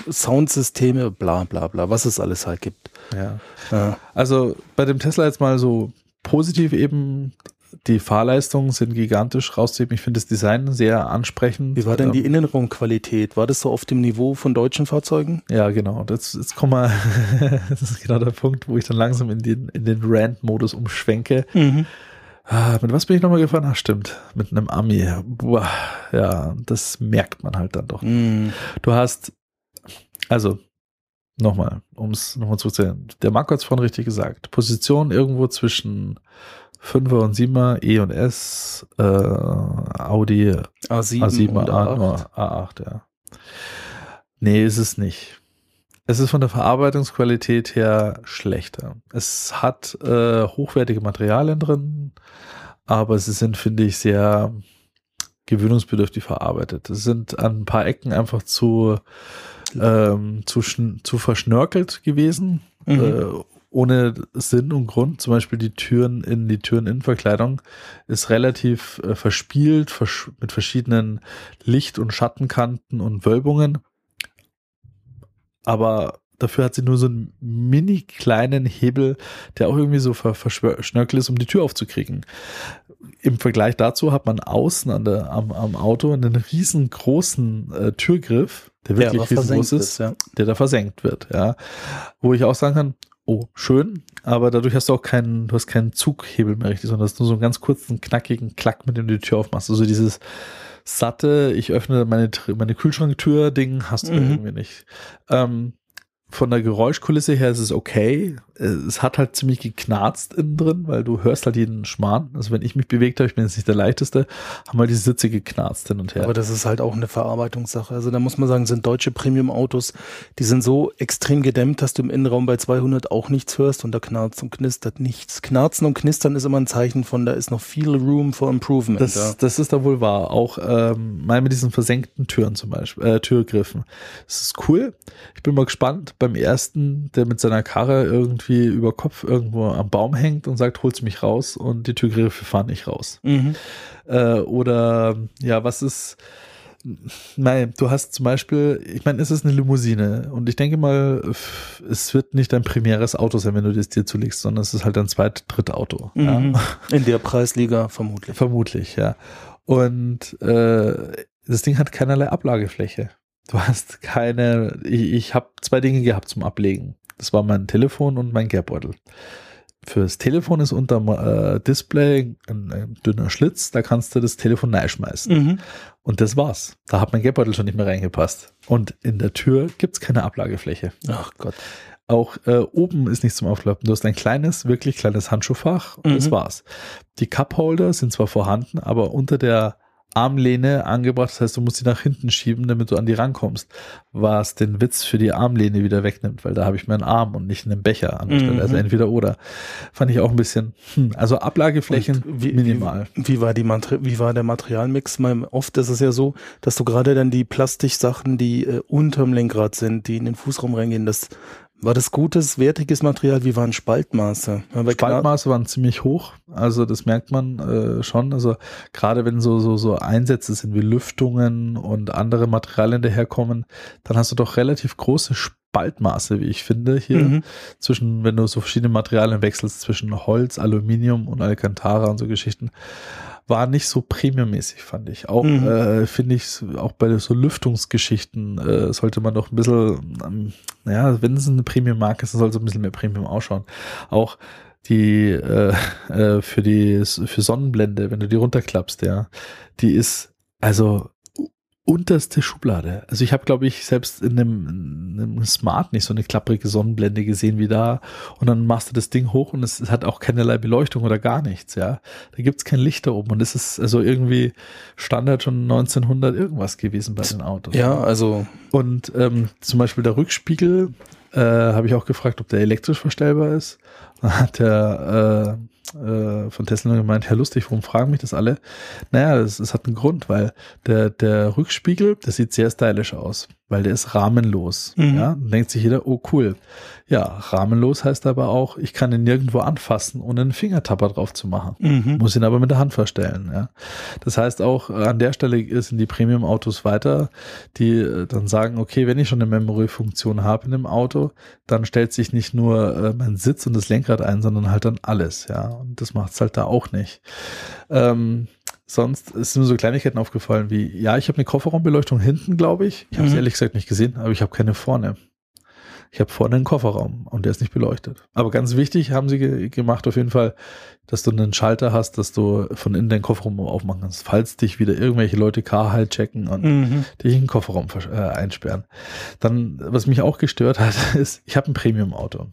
Soundsysteme, bla bla bla, was es alles halt gibt. ja. Ja. Also bei dem Tesla jetzt mal so positiv eben, die Fahrleistungen sind gigantisch rauszuheben. Ich finde das Design sehr ansprechend. Wie war denn die Ähm, Innenraumqualität? War das so auf dem Niveau von deutschen Fahrzeugen? Ja, genau. Jetzt, jetzt kommen wir, <laughs> das ist genau der Punkt, wo ich dann langsam in den, in den Rant-Modus umschwenke. Ah, mit was bin ich nochmal gefahren? Ach, stimmt. Mit einem Ami. Boah, ja, das merkt man halt dann doch. Mhm. Du hast, also, nochmal, um es nochmal zurückzuhören. Der Marco hat es vorhin richtig gesagt. Position irgendwo zwischen 5er und 7er, E und S, äh, Audi A7, A7, und A, A8. nur A8, ja. Nee, ist es nicht. Es ist von der Verarbeitungsqualität her schlechter. Es hat äh, hochwertige Materialien drin, aber sie sind, finde ich, sehr gewöhnungsbedürftig verarbeitet. Es sind an ein paar Ecken einfach zu, ähm, zu, zu verschnörkelt gewesen, Mhm. äh, ohne Sinn und Grund. Zum Beispiel die Türen in die Türeninnenverkleidung ist relativ äh, verspielt versch mit verschiedenen Licht- und Schattenkanten und Wölbungen. Aber dafür hat sie nur so einen mini kleinen Hebel, der auch irgendwie so ver verschnörkelt ist, um die Tür aufzukriegen. Im Vergleich dazu hat man außen an der, am, am Auto einen riesengroßen äh, Türgriff, der Der wirklich aber riesengroß ist, ja. der da versenkt wird, ja. Wo ich auch sagen kann, oh, schön, aber dadurch hast du auch keinen, du hast keinen Zughebel mehr richtig, sondern hast nur so einen ganz kurzen, knackigen Klack, mit dem du die Tür aufmachst. Also dieses satte, ich öffne meine, meine Kühlschranktür-Ding hast du Mhm. irgendwie nicht. Ähm, von der Geräuschkulisse her ist es okay. Äh, Es hat halt ziemlich geknarzt innen drin, weil du hörst halt jeden Schmarrn. Also wenn ich mich bewegt habe, ich bin jetzt nicht der leichteste, haben halt die Sitze geknarzt hin und her. Aber das ist halt auch eine Verarbeitungssache. Also da muss man sagen, sind deutsche Premium-Autos, die sind so extrem gedämmt, dass du im Innenraum bei 200 auch nichts hörst und da knarzt und knistert nichts. Knarzen und knistern ist immer ein Zeichen von, da ist noch viel Room for Improvement. Das, ja. das ist da wohl wahr. Auch ähm, mal mit diesen versenkten Türen zum Beispiel, äh, Türgriffen. Das ist cool. Ich bin mal gespannt beim ersten, der mit seiner Karre irgendwie über Kopf irgendwo am Baum hängt und sagt, holst mich raus und die Türgriffe fahren nicht raus. Mhm. Äh, oder ja, was ist. Nein, du hast zum Beispiel, ich meine, es ist eine Limousine und ich denke mal, es wird nicht dein primäres Auto sein, wenn du das dir zulegst, sondern es ist halt dein zweit, dritt Auto. Mhm. Ja? In der Preisliga vermutlich. Vermutlich, ja. Und äh, das Ding hat keinerlei Ablagefläche. Du hast keine, ich, ich habe zwei Dinge gehabt zum Ablegen. Das war mein Telefon und mein Geldbeutel. Fürs Telefon ist unterm äh, Display ein, ein, dünner Schlitz, da kannst du das Telefon reinschmeißen. Mhm. Und das war's. Da hat mein Geldbeutel schon nicht mehr reingepasst. Und in der Tür gibt's keine Ablagefläche. Ach Gott. Auch äh, oben ist nichts zum Aufklappen. Du hast ein kleines, wirklich kleines Handschuhfach und Mhm. das war's. Die Cupholder sind zwar vorhanden, aber unter der Armlehne angebracht. Das heißt, du musst sie nach hinten schieben, damit du an die rankommst. Was den Witz für die Armlehne wieder wegnimmt, weil da habe ich meinen Arm und nicht einen Becher an der Mhm. Also entweder oder. Fand ich auch ein bisschen, hm, also Ablageflächen wie, minimal. Wie, wie, war die wie war der Materialmix? Oft ist es ja so, dass du gerade dann die Plastiksachen, die äh, unterm Lenkrad sind, die in den Fußraum reingehen, das war das gutes, wertiges Material. Wie waren Spaltmaße? Klar- Spaltmaße waren ziemlich hoch, also das merkt man äh, schon. Also gerade wenn so so so Einsätze sind wie Lüftungen und andere Materialien daherkommen, dann hast du doch relativ große Spaltmaße, wie ich finde hier Mhm. zwischen, wenn du so verschiedene Materialien wechselst zwischen Holz, Aluminium und Alcantara und so Geschichten. War nicht so premiummäßig, fand ich. Auch Mhm. äh, finde ich, auch bei so Lüftungsgeschichten äh, sollte man doch ein bisschen, ähm, naja, wenn es eine Premium-Marke ist, dann soll es ein bisschen mehr Premium ausschauen. Auch die äh, äh, für die für Sonnenblende, wenn du die runterklappst, ja, die ist also unterste Schublade. Also ich habe, glaube ich, selbst in einem, in einem Smart nicht so eine klapprige Sonnenblende gesehen wie da. Und dann machst du das Ding hoch und es, es hat auch keinerlei Beleuchtung oder gar nichts, ja. Da gibt's kein Licht da oben. Und das ist also irgendwie Standard schon 1900 irgendwas gewesen bei den Autos. Ja, also Und ähm, zum Beispiel der Rückspiegel äh, habe ich auch gefragt, ob der elektrisch verstellbar ist. Dann hat der äh, äh, von Tesla gemeint, ja lustig, warum fragen mich das alle? Naja, es, es hat einen Grund, weil der, der Rückspiegel, der sieht sehr stylisch aus, weil der ist rahmenlos. Mhm. Ja, dann denkt sich jeder, oh cool. Ja, rahmenlos heißt aber auch, ich kann ihn nirgendwo anfassen, ohne einen Fingertapper drauf zu machen mhm. muss ihn aber mit der Hand verstellen. Ja. Das heißt auch, äh, an der Stelle sind die Premium-Autos weiter, die äh, dann sagen, okay, wenn ich schon eine Memory-Funktion habe in dem Auto, dann stellt sich nicht nur äh, mein Sitz und das Lenkrad ein, sondern halt dann alles. Ja, und das macht es halt da auch nicht. Ähm, sonst sind mir so Kleinigkeiten aufgefallen wie, ja, ich habe eine Kofferraumbeleuchtung hinten, glaube ich. Ich habe es Mhm. ehrlich gesagt nicht gesehen, aber ich habe keine vorne. Ich habe vorne einen Kofferraum und der ist nicht beleuchtet. Aber ganz wichtig haben sie ge gemacht auf jeden Fall, dass du einen Schalter hast, dass du von innen den Kofferraum aufmachen kannst, falls dich wieder irgendwelche Leute K-Halt checken und Mhm. dich in den Kofferraum äh, einsperren. Dann, was mich auch gestört hat, <laughs> ist, ich habe ein Premium-Auto.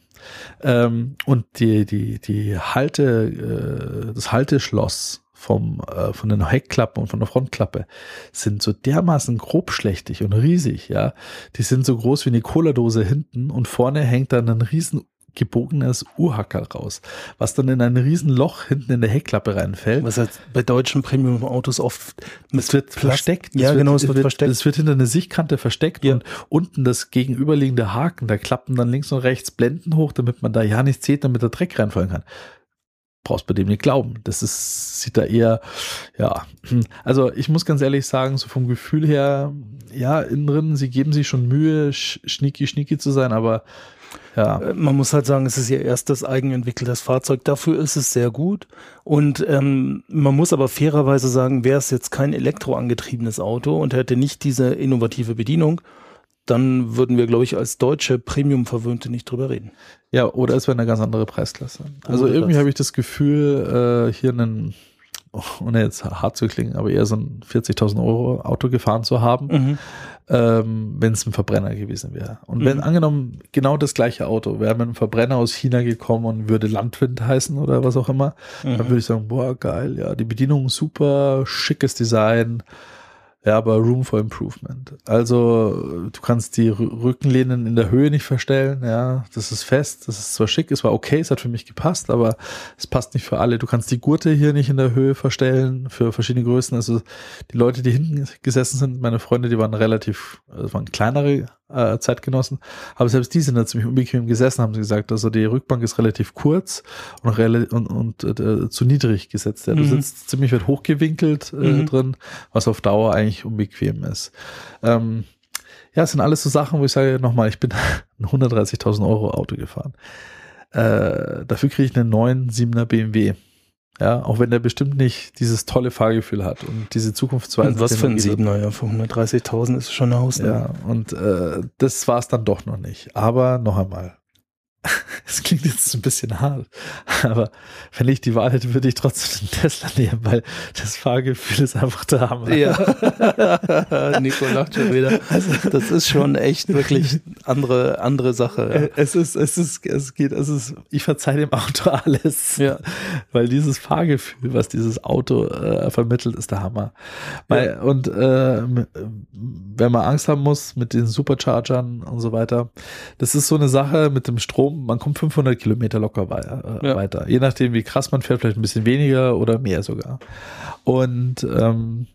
Ähm, und die, die, die Halte, äh, das Halteschloss vom, äh, von den Heckklappen und von der Frontklappe sind so dermaßen grobschlächtig und riesig, ja. Die sind so groß wie eine Cola-Dose hinten und vorne hängt dann ein riesen gebogenes Uhrhackerl raus, was dann in ein riesen Loch hinten in der Heckklappe reinfällt. Was halt bei deutschen Premium-Autos oft Es wird Plast- versteckt. Ja, Es genau, es wird versteckt. Es wird hinter eine Sichtkante versteckt Ja. und unten das gegenüberliegende Haken, da klappen dann links und rechts Blenden hoch, damit man da ja nichts sieht, damit der Dreck reinfallen kann. Brauchst bei dem nicht glauben. Das ist, sieht da eher, ja. Also ich muss ganz ehrlich sagen, so vom Gefühl her, ja, innen drin, sie geben sich schon Mühe, sch- schnicki, schnicki zu sein, aber ja. Äh, Man muss halt sagen, es ist ihr erstes eigenentwickeltes Fahrzeug. Dafür ist es sehr gut. Und ähm, man muss aber fairerweise sagen, wäre es jetzt kein elektroangetriebenes Auto und hätte nicht diese innovative Bedienung, dann würden wir, glaube ich, als deutsche Premium-Verwöhnte nicht drüber reden. Ja, oder es wäre eine ganz andere Preisklasse. Also Oder irgendwie habe ich das Gefühl, äh, hier einen, oh, ohne jetzt hart zu klingen, aber eher so ein 40.000 Euro Auto gefahren zu haben, Mhm. ähm, wenn es ein Verbrenner gewesen wäre. Und wenn Mhm. angenommen genau das gleiche Auto wäre mit einem Verbrenner aus China gekommen und würde Landwind heißen oder was auch immer, dann Mhm. würde ich sagen, boah, geil, ja, die Bedienung super, schickes Design, ja, aber Room for Improvement. Also du kannst die Rü- Rückenlehnen in der Höhe nicht verstellen, ja, das ist fest, das ist zwar schick, es war okay, es hat für mich gepasst, aber es passt nicht für alle. Du kannst die Gurte hier nicht in der Höhe verstellen für verschiedene Größen. Also die Leute, die hinten gesessen sind, meine Freunde, die waren relativ, äh, waren kleinere äh, Zeitgenossen, aber selbst die sind da ziemlich unbequem gesessen, haben sie gesagt. Also die Rückbank ist relativ kurz und, rela- und, und äh, zu niedrig gesetzt. Ja. Du Mhm. sitzt ziemlich weit hochgewinkelt äh, Mhm. drin, was auf Dauer eigentlich unbequem ist. Ähm, ja, es sind alles so Sachen, wo ich sage nochmal, ich bin <laughs> ein 130.000 Euro Auto gefahren. Äh, dafür kriege ich einen neuen 7er BMW. Ja, auch wenn der bestimmt nicht dieses tolle Fahrgefühl hat und diese Zukunftsweise. Und was für ein Siebener, ja, für 130.000 ist schon eine Hausnummer. Ja, und äh, das war es dann doch noch nicht. Aber noch einmal, <laughs> es klingt jetzt ein bisschen hart, aber wenn ich die Wahl hätte, würde ich trotzdem den Tesla nehmen, weil das Fahrgefühl ist einfach der Hammer. Ja, <laughs> Nico lacht schon wieder. Also, das ist schon echt wirklich andere, andere Sache. Ja. Es ist, es ist, es geht, es ist, ich verzeihe dem Auto <laughs> alles. Ja. Weil dieses Fahrgefühl, was dieses Auto äh, vermittelt, ist der Hammer. Weil, ja. Und äh, wenn man Angst haben muss mit den Superchargern und so weiter, das ist so eine Sache mit dem Strom, man kommt 500 Kilometer locker weiter, äh, ja. weiter. Je nachdem, wie krass man fährt, vielleicht ein bisschen weniger oder mehr sogar. Und ähm,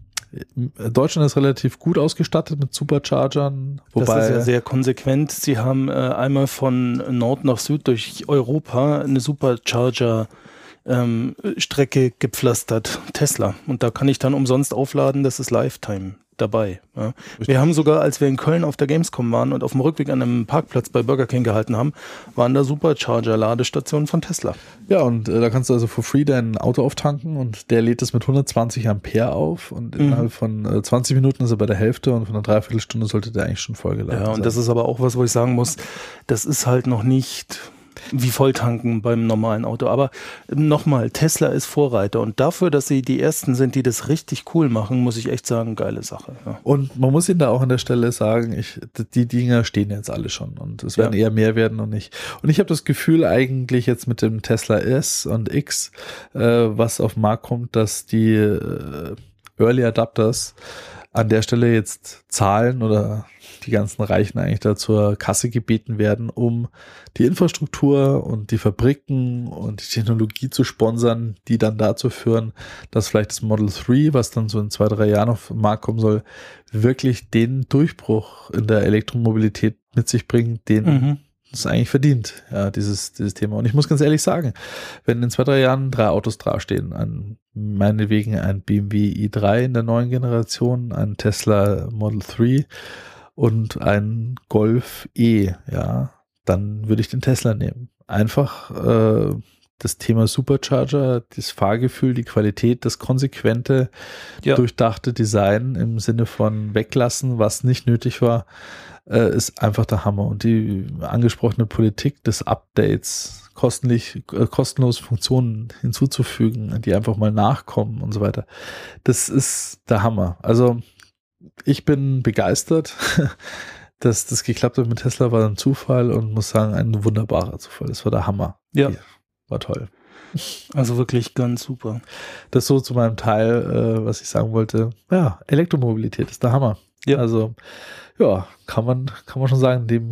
Deutschland ist relativ gut ausgestattet mit Superchargern. Wobei das ist ja sehr konsequent. Sie haben äh, einmal von Nord nach Süd durch Europa eine Supercharger ähm, Strecke gepflastert, Tesla. Und da kann ich dann umsonst aufladen, das ist Lifetime dabei. Ja. Wir haben sogar, als wir in Köln auf der Gamescom waren und auf dem Rückweg an einem Parkplatz bei Burger King gehalten haben, waren da Supercharger-Ladestationen von Tesla. Ja, und äh, da kannst du also for free dein Auto auftanken und der lädt es mit 120 Ampere auf und mhm. innerhalb von äh, 20 Minuten ist er bei der Hälfte und von einer Dreiviertelstunde sollte der eigentlich schon vollgeladen sein. Ja, und sein. das ist aber auch was, wo ich sagen muss, das ist halt noch nicht wie Volltanken beim normalen Auto. Aber nochmal, Tesla ist Vorreiter und dafür, dass sie die ersten sind, die das richtig cool machen, muss ich echt sagen, geile Sache. Ja. Und man muss ihnen da auch an der Stelle sagen, ich, die Dinger stehen jetzt alle schon und es werden ja. eher mehr werden und nicht. Und ich habe das Gefühl eigentlich jetzt mit dem Tesla S und X, äh, was auf den Markt kommt, dass die äh, Early Adapters an der Stelle jetzt zahlen oder die ganzen Reichen eigentlich da zur Kasse gebeten werden, um die Infrastruktur und die Fabriken und die Technologie zu sponsern, die dann dazu führen, dass vielleicht das Model 3, was dann so in zwei, drei Jahren auf den Markt kommen soll, wirklich den Durchbruch in der Elektromobilität mit sich bringt, den mhm. Es eigentlich verdient, ja, dieses, dieses Thema. Und ich muss ganz ehrlich sagen, wenn in zwei, drei Jahren drei Autos dastehen, ein, meinetwegen ein BMW i3 in der neuen Generation, ein Tesla Model 3 und ein Golf E, ja, dann würde ich den Tesla nehmen. Einfach äh, das Thema Supercharger, das Fahrgefühl, die Qualität, das konsequente, ja. durchdachte Design im Sinne von weglassen, was nicht nötig war, äh, ist einfach der Hammer. Und die angesprochene Politik des Updates, kostenlich, äh, kostenlos Funktionen hinzuzufügen, die einfach mal nachkommen und so weiter, das ist der Hammer. Also ich bin begeistert. <laughs> Dass das geklappt hat mit Tesla war ein Zufall und muss sagen, ein wunderbarer Zufall. Das war der Hammer. Ja. War toll. Also wirklich ganz super. Das so zu meinem Teil, äh, was ich sagen wollte. Ja, Elektromobilität ist der Hammer. Ja. Also, ja, kann man, kann man schon sagen, dem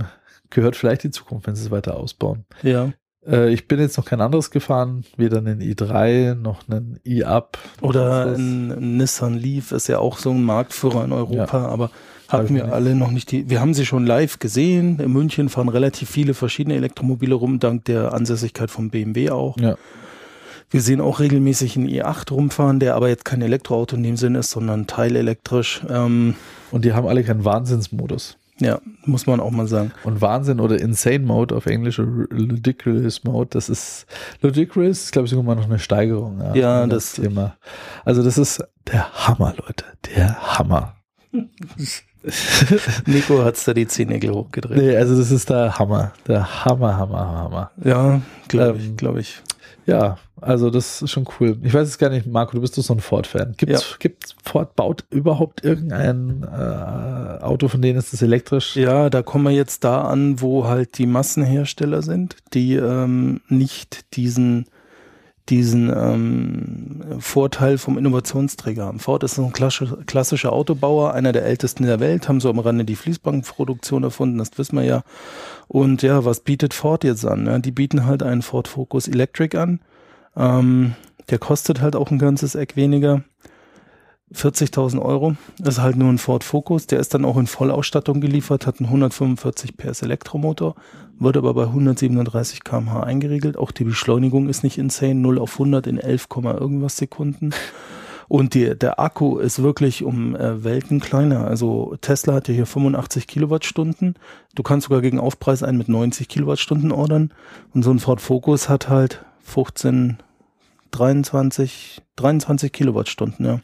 gehört vielleicht die Zukunft, wenn sie es weiter ausbauen. Ja. Äh, ich bin jetzt noch kein anderes gefahren, weder einen i3 noch einen i-Up. Oder ein Nissan Leaf ist ja auch so ein Marktführer in Europa, ja. aber hatten wir nicht. alle noch nicht die. Wir haben sie schon live gesehen. In München fahren relativ viele verschiedene Elektromobile rum, dank der Ansässigkeit von BMW auch. Ja. Wir sehen auch regelmäßig einen i8 rumfahren, der aber jetzt kein Elektroauto in dem Sinn ist, sondern teilelektrisch. Ähm, Und die haben alle keinen Wahnsinnsmodus. Ja, muss man auch mal sagen. Und Wahnsinn oder Insane Mode auf Englisch, Ludicrous Mode, das ist Ludicrous, ist glaube ich sogar mal noch eine Steigerung. Ja, ja das, das Thema. Also das ist der Hammer, Leute, der Hammer. <laughs> Nico hat's da die Zehennägel hochgedreht. Nee, also das ist der Hammer, der Hammer, Hammer, Hammer. Ja, glaube ich, ähm, glaube ich. Ja, also das ist schon cool. Ich weiß es gar nicht, Marco, du bist doch so ein Ford-Fan. Gibt's, ja. gibt's Ford baut überhaupt irgendein äh, Auto, von denen ist es elektrisch? Ja, da kommen wir jetzt da an, wo halt die Massenhersteller sind, die ähm, nicht diesen diesen ähm, Vorteil vom Innovationsträger haben. Ford ist ein klassischer, klassischer Autobauer, einer der ältesten der Welt, haben so am Rande die Fließbandproduktion erfunden, das wissen wir ja. Und ja, was bietet Ford jetzt an? Ja, die bieten halt einen Ford Focus Electric an. Ähm, der kostet halt auch ein ganzes Eck weniger. 40.000 Euro. Das ist halt nur ein Ford Focus. Der ist dann auch in Vollausstattung geliefert, hat einen 145 PS Elektromotor, wird aber bei 137 km/h eingeregelt. Auch die Beschleunigung ist nicht insane. 0 auf 100 in 11, irgendwas Sekunden. Und die, der Akku ist wirklich um äh, Welten kleiner. Also Tesla hat ja hier 85 Kilowattstunden. Du kannst sogar gegen Aufpreis einen mit 90 Kilowattstunden ordern. Und so ein Ford Focus hat halt 15, 23, 23 Kilowattstunden, ja.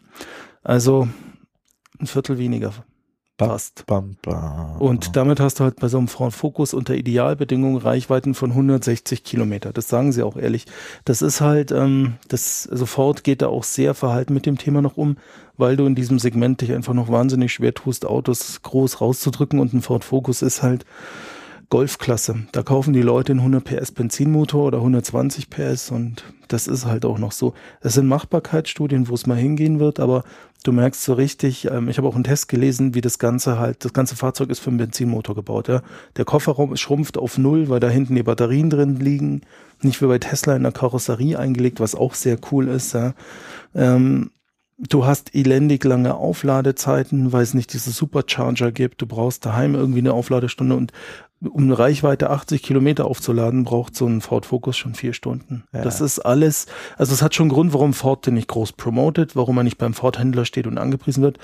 Also ein Viertel weniger. Fast. Bam, bam. Und damit hast du halt bei so einem Ford Focus unter Idealbedingungen Reichweiten von 160 Kilometer. Das sagen sie auch ehrlich. Das ist halt, ähm, das also Ford geht da auch sehr verhalten mit dem Thema noch um, weil du in diesem Segment dich einfach noch wahnsinnig schwer tust, Autos groß rauszudrücken und ein Ford Focus ist halt Golfklasse. Da kaufen die Leute einen 100 PS Benzinmotor oder 120 PS und das ist halt auch noch so. Das sind Machbarkeitsstudien, wo es mal hingehen wird, aber du merkst so richtig, ähm, ich habe auch einen Test gelesen, wie das Ganze halt, das ganze Fahrzeug ist für einen Benzinmotor gebaut. Ja. Der Kofferraum schrumpft auf null, weil da hinten die Batterien drin liegen. Nicht wie bei Tesla in der Karosserie eingelegt, was auch sehr cool ist. Ja. Ähm, Du hast elendig lange Aufladezeiten, weil es nicht diese Supercharger gibt. Du brauchst daheim irgendwie eine Aufladestunde und um eine Reichweite 80 Kilometer aufzuladen, braucht so ein Ford Focus schon vier Stunden. Ja. Das ist alles, also es hat schon Grund, warum Ford den nicht groß promotet, warum er nicht beim Ford-Händler steht und angepriesen wird.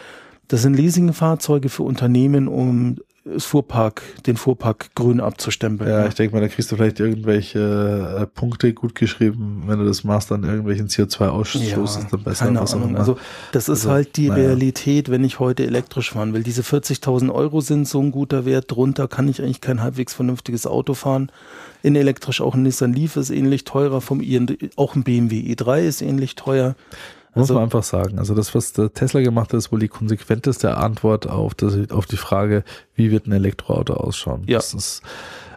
Das sind Leasingfahrzeuge für Unternehmen, um das Fuhrpark, den Fuhrpark grün abzustempeln. Ja, ich denke mal, da kriegst du vielleicht irgendwelche äh, Punkte gut geschrieben, wenn du das machst, dann irgendwelchen CO2-Ausstoß Ja, ist dann besser. keine Ahnung. Also das ist Also, halt die naja. Realität, wenn ich heute elektrisch fahren will. Diese 40.000 Euro sind so ein guter Wert. Drunter kann ich eigentlich kein halbwegs vernünftiges Auto fahren. In elektrisch auch ein Nissan Leaf ist ähnlich teurer vom IN, auch ein BMW i3 ist ähnlich teuer. Muss Also- man einfach sagen. Also das, was Tesla gemacht hat, ist wohl die konsequenteste Antwort auf, das, auf die Frage, wie wird ein Elektroauto ausschauen. Ja. Ist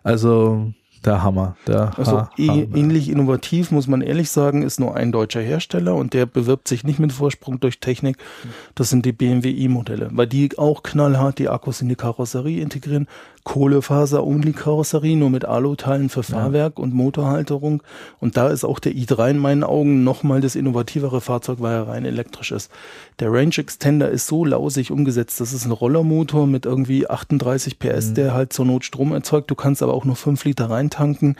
also der Hammer. Der Also ha Hammer. ähnlich innovativ, muss man ehrlich sagen, ist nur ein deutscher Hersteller und der bewirbt sich nicht mit Vorsprung durch Technik. Das sind die BMW i-Modelle, weil die auch knallhart die Akkus in die Karosserie integrieren. Kohlefaser-Only-Karosserie, nur mit Aluteilen für Fahrwerk und Motorhalterung. Und da ist auch der i3 in meinen Augen nochmal das innovativere Fahrzeug, weil er rein elektrisch ist. Der Range Extender ist so lausig umgesetzt. Das ist ein Rollermotor mit irgendwie 38 PS, der halt zur Not Strom erzeugt. Du kannst aber auch nur 5 Liter reintanken.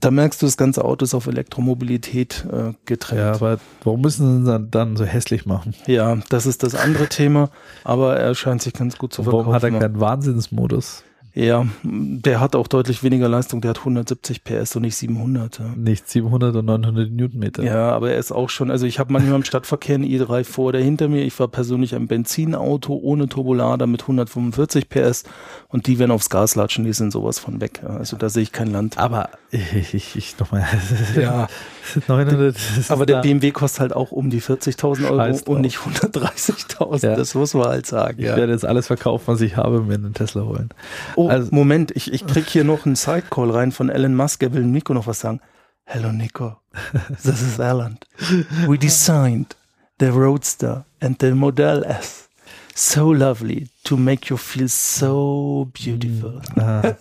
Da merkst du, das ganze Auto ist auf Elektromobilität äh, getrennt. Ja, aber warum müssen sie dann, dann so hässlich machen? Ja, das ist das andere Thema, aber er scheint sich ganz gut zu Und verkaufen. warum hat er keinen Wahnsinnsmodus? Ja, der hat auch deutlich weniger Leistung, der hat 170 PS und nicht 700. Ja. Nicht 700 und 900 Newtonmeter. Ja, aber er ist auch schon, also ich habe manchmal im Stadtverkehr einen i3 vor oder hinter mir. Ich fahre persönlich ein Benzinauto ohne Turbolader mit 145 PS und die, wenn aufs Gas latschen, die sind sowas von weg. Ja. Also da sehe ich kein Land. Aber <laughs> ich, ich, ich nochmal. Ja. <laughs> 900. das ist Aber der da- BMW kostet halt auch um die 40.000 Euro Scheiß und nicht 130.000. Ja. Das muss man halt sagen. Ich Ja. werde jetzt alles verkaufen, was ich habe, mir einen Tesla holen. Oh, Also- Moment, ich, ich krieg hier noch einen Sidecall rein von Elon Musk. Er will Nico noch was sagen. Hello Nico, this is Alan. We designed the Roadster and the Model S so lovely to make you feel so beautiful. <laughs> Ah,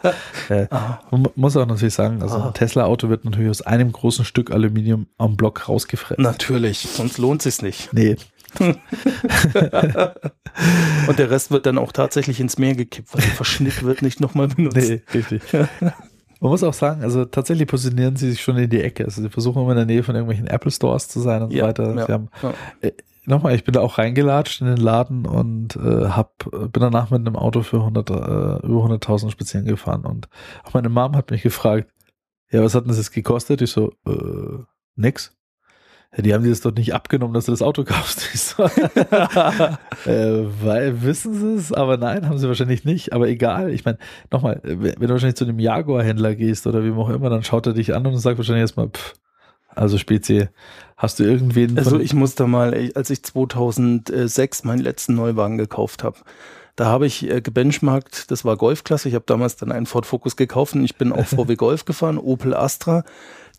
äh, man muss auch natürlich sagen, also Ah. ein Tesla-Auto wird natürlich aus einem großen Stück Aluminium am Block rausgefressen. Natürlich, sonst lohnt sich's nicht. Nee, <laughs> Und der Rest wird dann auch tatsächlich ins Meer gekippt, weil der Verschnitt wird nicht nochmal benutzt. nee, richtig. Man muss auch sagen, also tatsächlich positionieren sie sich schon in die Ecke. Also sie versuchen immer in der Nähe von irgendwelchen Apple Stores zu sein und so Ja, weiter. ja, haben, ja. äh, nochmal, ich bin da auch reingelatscht in den Laden und äh, hab, bin danach mit einem Auto für 100, äh, über 100.000 spazieren gefahren und auch meine Mom hat mich gefragt, ja, was hat denn das jetzt gekostet? Ich so, äh, nix. Die haben dir das doch nicht abgenommen, dass du das Auto <laughs> kaufst. So, <laughs> äh, weil wissen sie es, aber nein, haben sie wahrscheinlich nicht. Aber egal, ich meine, nochmal, wenn du wahrscheinlich zu einem Jaguar-Händler gehst oder wie auch immer, dann schaut er dich an und sagt wahrscheinlich erstmal, pff, also Spezi, hast du irgendwen Also ich muss da mal, als ich 2006 meinen letzten Neuwagen gekauft habe, da habe ich äh, gebenchmarkt, das war Golfklasse, ich habe damals dann einen Ford Focus gekauft und ich bin auch <laughs> VW Golf gefahren, Opel Astra,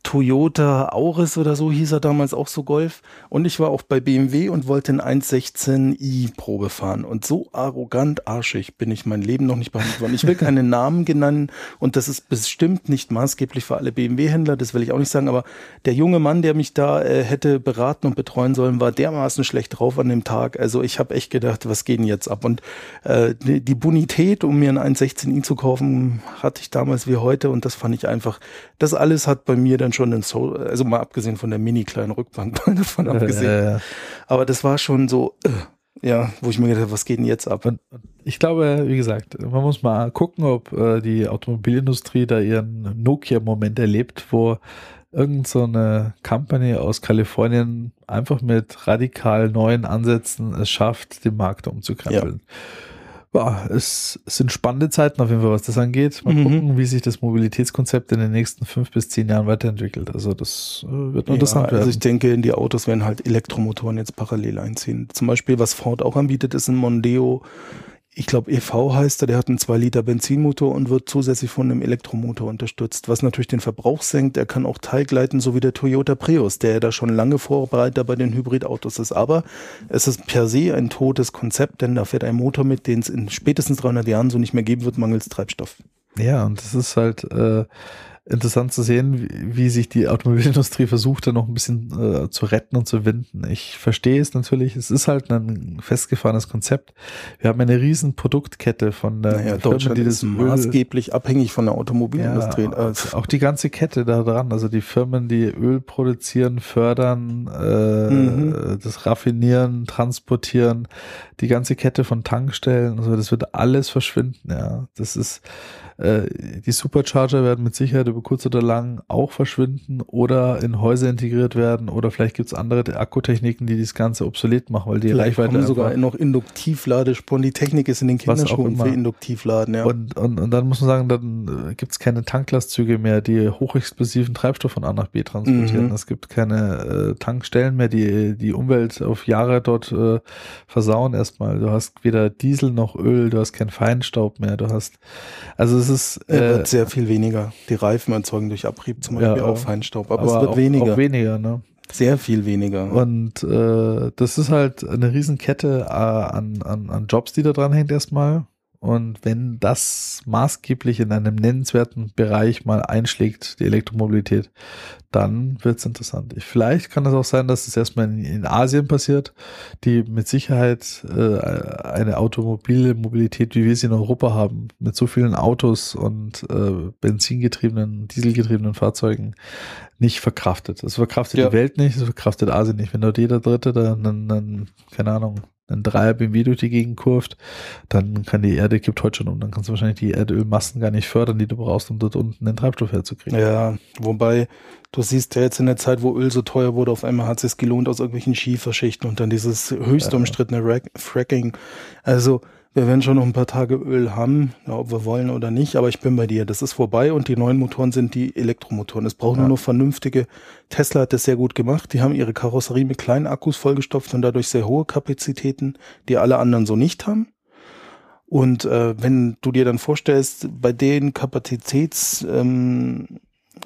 Toyota Auris oder so hieß er damals auch so Golf und ich war auch bei BMW und wollte einen 116i Probe fahren und so arrogant arschig bin ich mein Leben noch nicht behandelt worden. Ich will keinen <laughs> Namen genannt und das ist bestimmt nicht maßgeblich für alle BMW-Händler, das will ich auch nicht sagen, aber der junge Mann, der mich da äh, hätte beraten und betreuen sollen, war dermaßen schlecht drauf an dem Tag. Also ich habe echt gedacht, was geht denn jetzt ab? Und äh, die, Bonität, um mir einen 116i zu kaufen, hatte ich damals wie heute und das fand ich einfach, das alles hat bei mir dann schon den Soul, also mal abgesehen von der mini kleinen Rückbank, <laughs> davon abgesehen. äh, Aber das war schon so, äh, ja, wo ich mir gedacht habe, was geht denn jetzt ab? Ich glaube, wie gesagt, man muss mal gucken, ob äh, die Automobilindustrie da ihren Nokia-Moment erlebt, wo irgend so eine Company aus Kalifornien einfach mit radikal neuen Ansätzen es schafft, den Markt umzukrempeln. Ja, es, es sind spannende Zeiten auf jeden Fall, was das angeht. Mal Mhm. gucken, wie sich das Mobilitätskonzept in den nächsten fünf bis zehn Jahren weiterentwickelt. Also das äh, wird noch interessant Ja, werden. also ich denke, in die Autos werden halt Elektromotoren jetzt parallel einziehen. Zum Beispiel, was Ford auch anbietet, ist ein Mondeo, ich glaube EV heißt er, der hat einen 2 Liter Benzinmotor und wird zusätzlich von einem Elektromotor unterstützt, was natürlich den Verbrauch senkt. Er kann auch teilgleiten, so wie der Toyota Prius, der da schon lange Vorbereiter bei den Hybridautos ist. Aber es ist per se ein totes Konzept, denn da fährt ein Motor mit, den es in spätestens 300 Jahren so nicht mehr geben wird, mangels Treibstoff. Ja, und es ist halt äh, interessant zu sehen, wie, wie sich die Automobilindustrie versucht, da noch ein bisschen äh, zu retten und zu winden. Ich verstehe es natürlich, es ist halt ein festgefahrenes Konzept. Wir haben eine riesen Produktkette von der Naja, Firmen, Deutschland die ist das Öl- maßgeblich abhängig von der Automobilindustrie. Ja, Äh, auch die ganze Kette da dran, also die Firmen, die Öl produzieren, fördern, äh, Mhm. das Raffinieren, Transportieren, die ganze Kette von Tankstellen, also das wird alles verschwinden, ja. Das ist, äh, die Supercharger werden mit Sicherheit über kurz oder lang auch verschwinden oder in Häuser integriert werden oder vielleicht gibt's andere Akkutechniken, die das Ganze obsolet machen, weil die Vielleicht Reichweite kommen sogar noch Induktivladespuren. Die Technik ist in den Kinderschuhen für Induktivladen, ja. Und, und, und dann muss man sagen, dann äh, gibt's keine Tanklastzüge mehr, die hochexplosiven Treibstoff von A nach B transportieren. Mhm. Es gibt keine äh, Tankstellen mehr, die die Umwelt auf Jahre dort äh, versauen erstmal. Du hast weder Diesel noch Öl, du hast keinen Feinstaub mehr, du hast also es ist Er äh, wird sehr viel weniger. Die Reifen erzeugen durch Abrieb zum Ja, Beispiel auch aber- Feinstaub, aber, aber es wird auch, weniger. auch weniger, ne? sehr viel weniger. Und äh, das ist halt eine Riesenkette äh, an, an, an Jobs, die da dran hängt erstmal. Und wenn das maßgeblich in einem nennenswerten Bereich mal einschlägt, die Elektromobilität, dann wird's interessant. Ich, vielleicht kann es auch sein, dass es erstmal in, in Asien passiert, die mit Sicherheit äh, eine automobile Mobilität, wie wir sie in Europa haben, mit so vielen Autos und äh, benzingetriebenen, dieselgetriebenen Fahrzeugen nicht verkraftet. Das verkraftet Ja. die Welt nicht, das verkraftet Asien nicht. Wenn dort jeder Dritte da einen, einen keine Ahnung, einen Dreier BMW durch die Gegend kurft, dann kann die Erde kippt heute schon um. Dann kannst du wahrscheinlich die Erdölmassen gar nicht fördern, die du brauchst, um dort unten den Treibstoff herzukriegen. Ja, wobei du siehst ja jetzt in der Zeit, wo Öl so teuer wurde, auf einmal hat es sich gelohnt aus irgendwelchen Schieferschichten und dann dieses höchst umstrittene Rack Fracking. Also wir werden schon noch ein paar Tage Öl haben, ja, ob wir wollen oder nicht, aber ich bin bei dir. Das ist vorbei und die neuen Motoren sind die Elektromotoren. Es braucht Ja. nur noch vernünftige. Tesla hat das sehr gut gemacht. Die haben ihre Karosserie mit kleinen Akkus vollgestopft und dadurch sehr hohe Kapazitäten, die alle anderen so nicht haben. Und äh, wenn du dir dann vorstellst, bei den Kapazitäts ähm,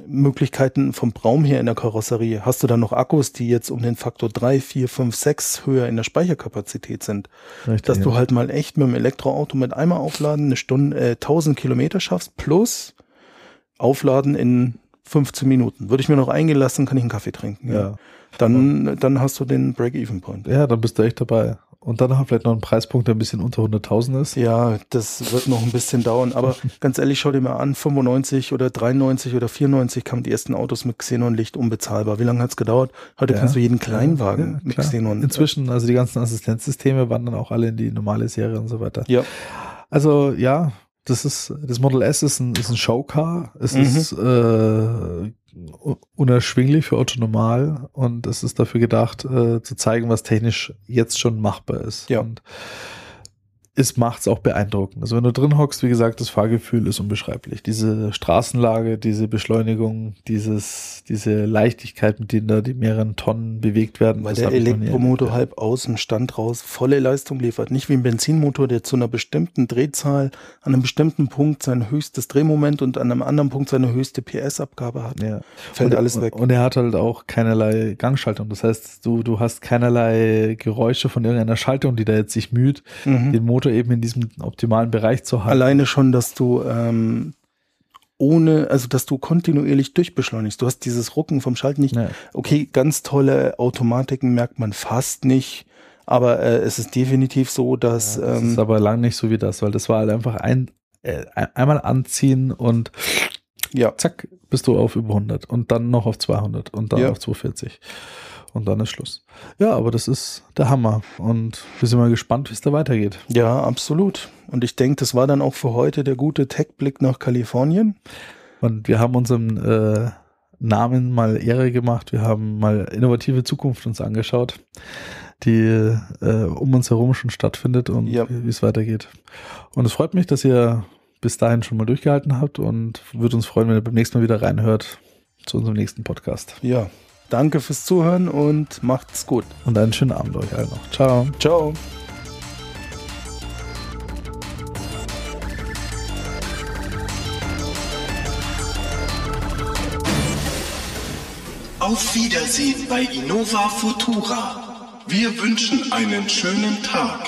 Möglichkeiten vom Raum her in der Karosserie, hast du dann noch Akkus, die jetzt um den Faktor 3, 4, 5, 6 höher in der Speicherkapazität sind, Richtig, dass du ja. halt mal echt mit dem Elektroauto mit einmal aufladen, eine Stunde, äh, 1000 Kilometer schaffst, plus aufladen in 15 Minuten. Würde ich mir noch eingelassen, kann ich einen Kaffee trinken. ja. Dann, dann hast du den Break-Even-Point. ja, dann bist du echt dabei. Und dann vielleicht noch ein Preispunkt, der ein bisschen unter 100.000 ist. Ja, das wird noch ein bisschen dauern, aber <laughs> ganz ehrlich, schau dir mal an, 95 oder 93 oder 94 kamen die ersten Autos mit Xenonlicht unbezahlbar. Wie lange hat's gedauert? Heute Ja. kannst du jeden Kleinwagen Ja, mit klar. Xenon. Inzwischen, also die ganzen Assistenzsysteme wandern auch alle in die normale Serie und so weiter. Ja, Also ja, das ist das Model S ist ein, ist ein Showcar. Es Mhm. ist äh, unerschwinglich für Otto Normal und es ist dafür gedacht, äh, zu zeigen, was technisch jetzt schon machbar ist. Ja. Und es macht's auch beeindruckend. Also wenn du drin hockst, wie gesagt, das Fahrgefühl ist unbeschreiblich. Diese Straßenlage, diese Beschleunigung, dieses, diese Leichtigkeit, mit denen da die mehreren Tonnen bewegt werden. weil der Elektromotor halb aus dem Stand raus volle Leistung liefert. Nicht wie ein Benzinmotor, der zu einer bestimmten Drehzahl an einem bestimmten Punkt sein höchstes Drehmoment und an einem anderen Punkt seine höchste PS-Abgabe hat. Ja. Fällt und, alles weg. Und er hat halt auch keinerlei Gangschaltung. Das heißt, du, du hast keinerlei Geräusche von irgendeiner Schaltung, die da jetzt sich müht, Mhm. den Motor eben in diesem optimalen Bereich zu halten. Alleine schon, dass du ähm, ohne, also dass du kontinuierlich durchbeschleunigst. Du hast dieses Rucken vom Schalten nicht. Ja. Okay, ganz tolle Automatiken merkt man fast nicht, aber äh, es ist definitiv so, dass Ja, das ähm, ist aber lang nicht so wie das, weil das war halt einfach ein, äh, ein- einmal anziehen und ja, zack, bist du auf über 100 und dann noch auf 200 und dann Ja. auf 240 und dann ist Schluss. Ja, aber das ist der Hammer und wir sind mal gespannt, wie es da weitergeht. ja, absolut. Und ich denke, das war dann auch für heute der gute Tech-Blick nach Kalifornien. Und wir haben unserem äh, Namen mal Ehre gemacht. Wir haben mal innovative Zukunft uns angeschaut. die äh, um uns herum schon stattfindet und Ja. wie wie es weitergeht. Und es freut mich, dass ihr bis dahin schon mal durchgehalten habt und würde uns freuen, wenn ihr beim nächsten Mal wieder reinhört zu unserem nächsten Podcast. Ja, Danke fürs Zuhören und macht's gut. Und einen schönen Abend euch allen noch. Ciao. Ciao. Auf Wiedersehen bei Innova Futura. Wir wünschen einen schönen Tag.